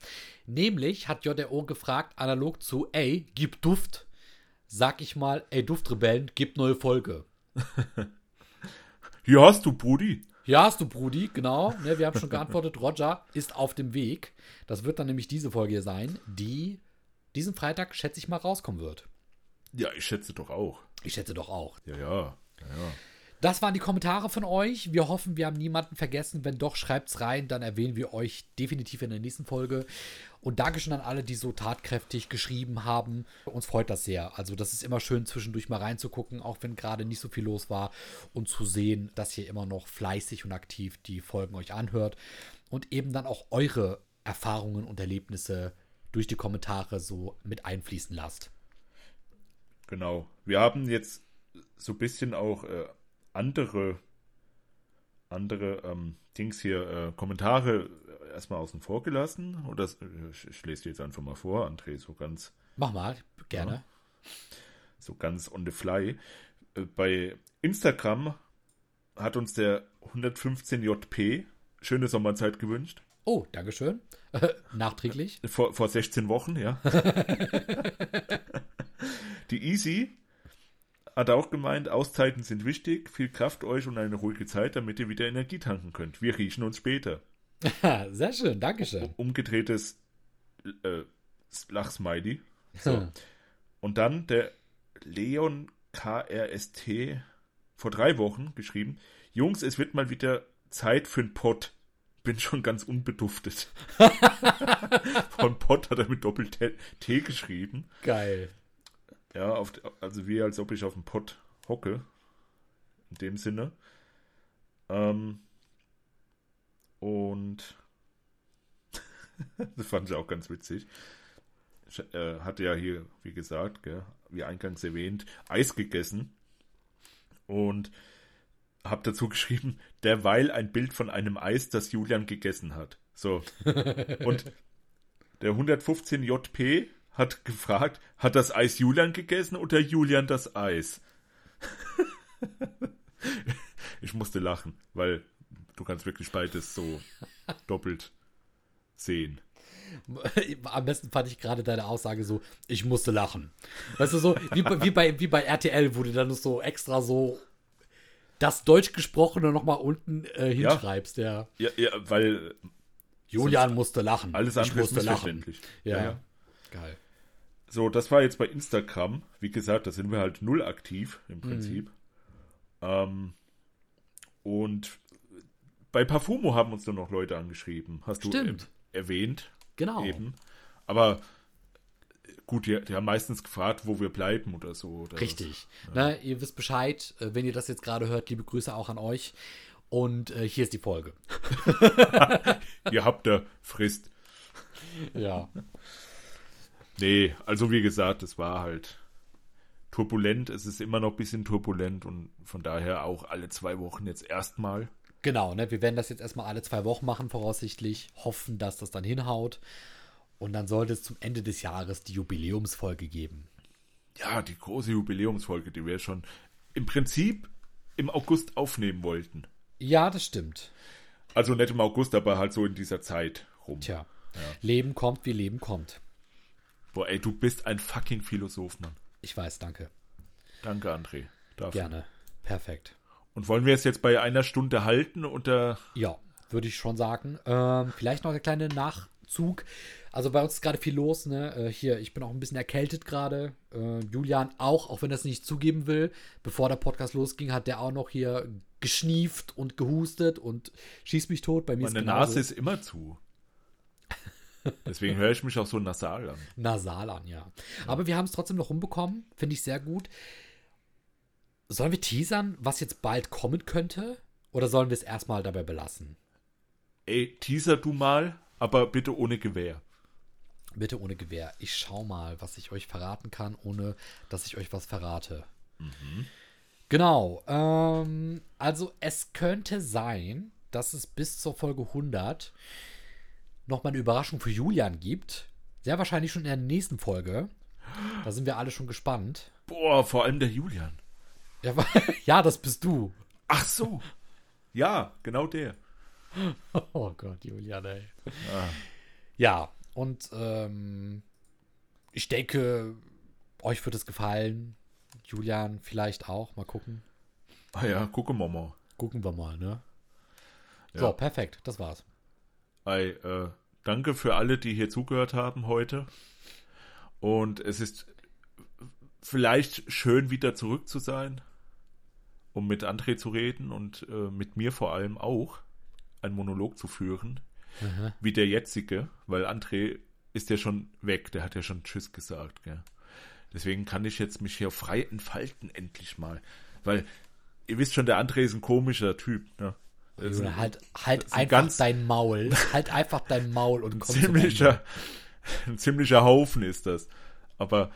Nämlich hat JRO gefragt, analog zu, ey, gib Duft. Sag ich mal, ey, Duftrebellen, gib neue Folge. Hier hast du, Brudi. Ja, hast du, Brudi, genau. Ne, wir haben schon geantwortet, Roger ist auf dem Weg. Das wird dann nämlich diese Folge hier sein, die diesen Freitag, schätze ich mal, rauskommen wird. Ja, ich schätze doch auch. Ich schätze doch auch. Ja, ja. ja, ja. Das waren die Kommentare von euch. Wir hoffen, wir haben niemanden vergessen. Wenn doch, schreibt's rein, dann erwähnen wir euch definitiv in der nächsten Folge. Und Dankeschön an alle, die so tatkräftig geschrieben haben. Uns freut das sehr. Also, das ist immer schön, zwischendurch mal reinzugucken, auch wenn gerade nicht so viel los war. Und zu sehen, dass ihr immer noch fleißig und aktiv die Folgen euch anhört. Und eben dann auch eure Erfahrungen und Erlebnisse durch die Kommentare so mit einfließen lasst. Genau. Wir haben jetzt so ein bisschen auch äh, andere andere ähm, Dings hier, äh, Kommentare erstmal außen vor gelassen. Oder ich, ich lese die jetzt einfach mal vor, André, so ganz. Mach mal, gerne. Ja, so ganz on the fly. Äh, bei Instagram hat uns der 115JP schöne Sommerzeit gewünscht. Oh, Dankeschön. Nachträglich. Vor, vor 16 Wochen, ja. Die Easy hat auch gemeint, Auszeiten sind wichtig, viel Kraft euch und eine ruhige Zeit, damit ihr wieder Energie tanken könnt. Wir riechen uns später. Sehr schön, Dankeschön. Umgedrehtes äh, Lachsmiley. So. und dann der Leon KRST vor drei Wochen geschrieben, Jungs, es wird mal wieder Zeit für einen Pott. Bin schon ganz unbeduftet. Von Pott hat er mit Doppel-T geschrieben. Geil. Ja, auf, also wie als ob ich auf dem Pott hocke. In dem Sinne. Ähm, und das fand ich auch ganz witzig. Ich äh, hatte ja hier, wie gesagt, gell, wie eingangs erwähnt, Eis gegessen. Und habe dazu geschrieben, derweil ein Bild von einem Eis, das Julian gegessen hat. So. Und der 115 JP hat gefragt, hat das Eis Julian gegessen oder Julian das Eis? ich musste lachen, weil du kannst wirklich beides so doppelt sehen. Am besten fand ich gerade deine Aussage so, ich musste lachen. Weißt du, so wie, wie, bei, wie bei RTL, wo du dann so extra so das Deutsch gesprochene nochmal unten äh, hinschreibst, ja. ja. Ja, weil. Julian musste lachen. Alles andere ist missverständlich. Ja. ja. ja. Geil. So, das war jetzt bei Instagram. Wie gesagt, da sind wir halt null aktiv im Prinzip. Mhm. Ähm, und bei Parfumo haben uns nur noch Leute angeschrieben. Hast du Stimmt. erwähnt? Genau. Eben. Aber gut, die, die, haben meistens gefragt, wo wir bleiben oder so. Oder Richtig. Ja. Na, ihr wisst Bescheid. Äh, wenn ihr das jetzt gerade hört, liebe Grüße auch an euch. Und äh, hier ist die Folge. ihr habt da Frist. Ja. Nee, also wie gesagt, es war halt turbulent. Es ist immer noch ein bisschen turbulent und von daher auch alle zwei Wochen jetzt erstmal. Genau, ne? Wir werden das jetzt erstmal alle zwei Wochen machen, voraussichtlich. Hoffen, dass das dann hinhaut. Und dann sollte es zum Ende des Jahres die Jubiläumsfolge geben. Ja, die große Jubiläumsfolge, die wir schon im Prinzip im August aufnehmen wollten. Ja, das stimmt. Also nicht im August, aber halt so in dieser Zeit rum. Tja. Ja. Leben kommt, wie Leben kommt. Boah, ey, du bist ein fucking Philosoph, Mann. Ich weiß, danke. Danke, André. Dafür. Gerne. Perfekt. Und wollen wir es jetzt bei einer Stunde halten oder? Ja, würde ich schon sagen. Ähm, vielleicht noch der kleine Nachzug. Also bei uns ist gerade viel los, ne? Äh, hier, ich bin auch ein bisschen erkältet gerade. Äh, Julian auch, auch wenn er es nicht zugeben will. Bevor der Podcast losging, hat der auch noch hier geschnieft und gehustet und schießt mich tot. Bei mir Meine Nase ist immer zu. Deswegen höre ich mich auch so nasal an. Nasal an, ja. Aber wir haben es trotzdem noch rumbekommen. Finde ich sehr gut. Sollen wir teasern, was jetzt bald kommen könnte? Oder sollen wir es erstmal dabei belassen? Ey, teaser du mal, aber bitte ohne Gewehr. Bitte ohne Gewehr. Ich schau mal, was ich euch verraten kann, ohne dass ich euch was verrate. Mhm. Genau. Ähm, also es könnte sein, dass es bis zur Folge 100 nochmal eine Überraschung für Julian gibt. Sehr wahrscheinlich schon in der nächsten Folge. Da sind wir alle schon gespannt. Boah, vor allem der Julian. Ja, ja das bist du. Ach so. Ja, genau der. Oh Gott, Julian, ey. Ah. Ja, und ähm, ich denke, euch wird es gefallen. Julian vielleicht auch. Mal gucken. Ah ja, gucken wir mal. Gucken wir mal, ne? Ja. So, perfekt. Das war's. Hi, äh, danke für alle, die hier zugehört haben heute. Und es ist vielleicht schön, wieder zurück zu sein. um mit André zu reden und äh, mit mir vor allem auch einen Monolog zu führen, Aha. wie der jetzige, weil André ist ja schon weg, der hat ja schon Tschüss gesagt, gell. Deswegen kann ich jetzt mich hier frei entfalten, endlich mal. Weil, ihr wisst schon, der André ist ein komischer Typ, ne? Ein halt, halt ein einfach ganz- dein Maul. Halt einfach dein Maul und komm Ende. ziemlicher, ein ziemlicher Haufen ist das. Aber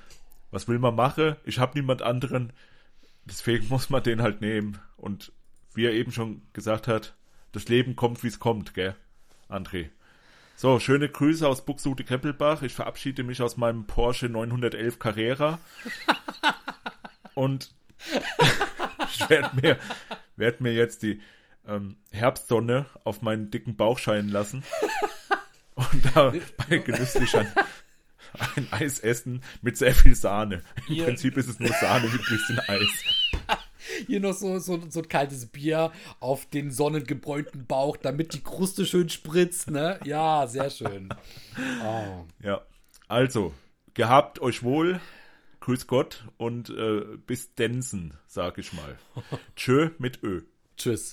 was will man machen? Ich habe niemand anderen, deswegen muss man den halt nehmen. Und wie er eben schon gesagt hat, das Leben kommt, wie es kommt, gell, André. So, schöne Grüße aus Buxtehude Keppelbach. Ich verabschiede mich aus meinem Porsche 911 Carrera. Und ich werde mir, werd mir jetzt die ähm, Herbstsonne auf meinen dicken Bauch scheinen lassen. Und dabei genüsslich ein, ein Eis essen mit sehr viel Sahne. Im Ihr- Prinzip ist es nur Sahne mit bisschen Eis. Hier noch so, so, so ein kaltes Bier auf den sonnengebräunten Bauch, damit die Kruste schön spritzt, ne? Ja, sehr schön. Oh. Ja. Also, gehabt euch wohl. Grüß Gott und äh, bis Densen, sag ich mal. Tschö mit Ö. Tschüss.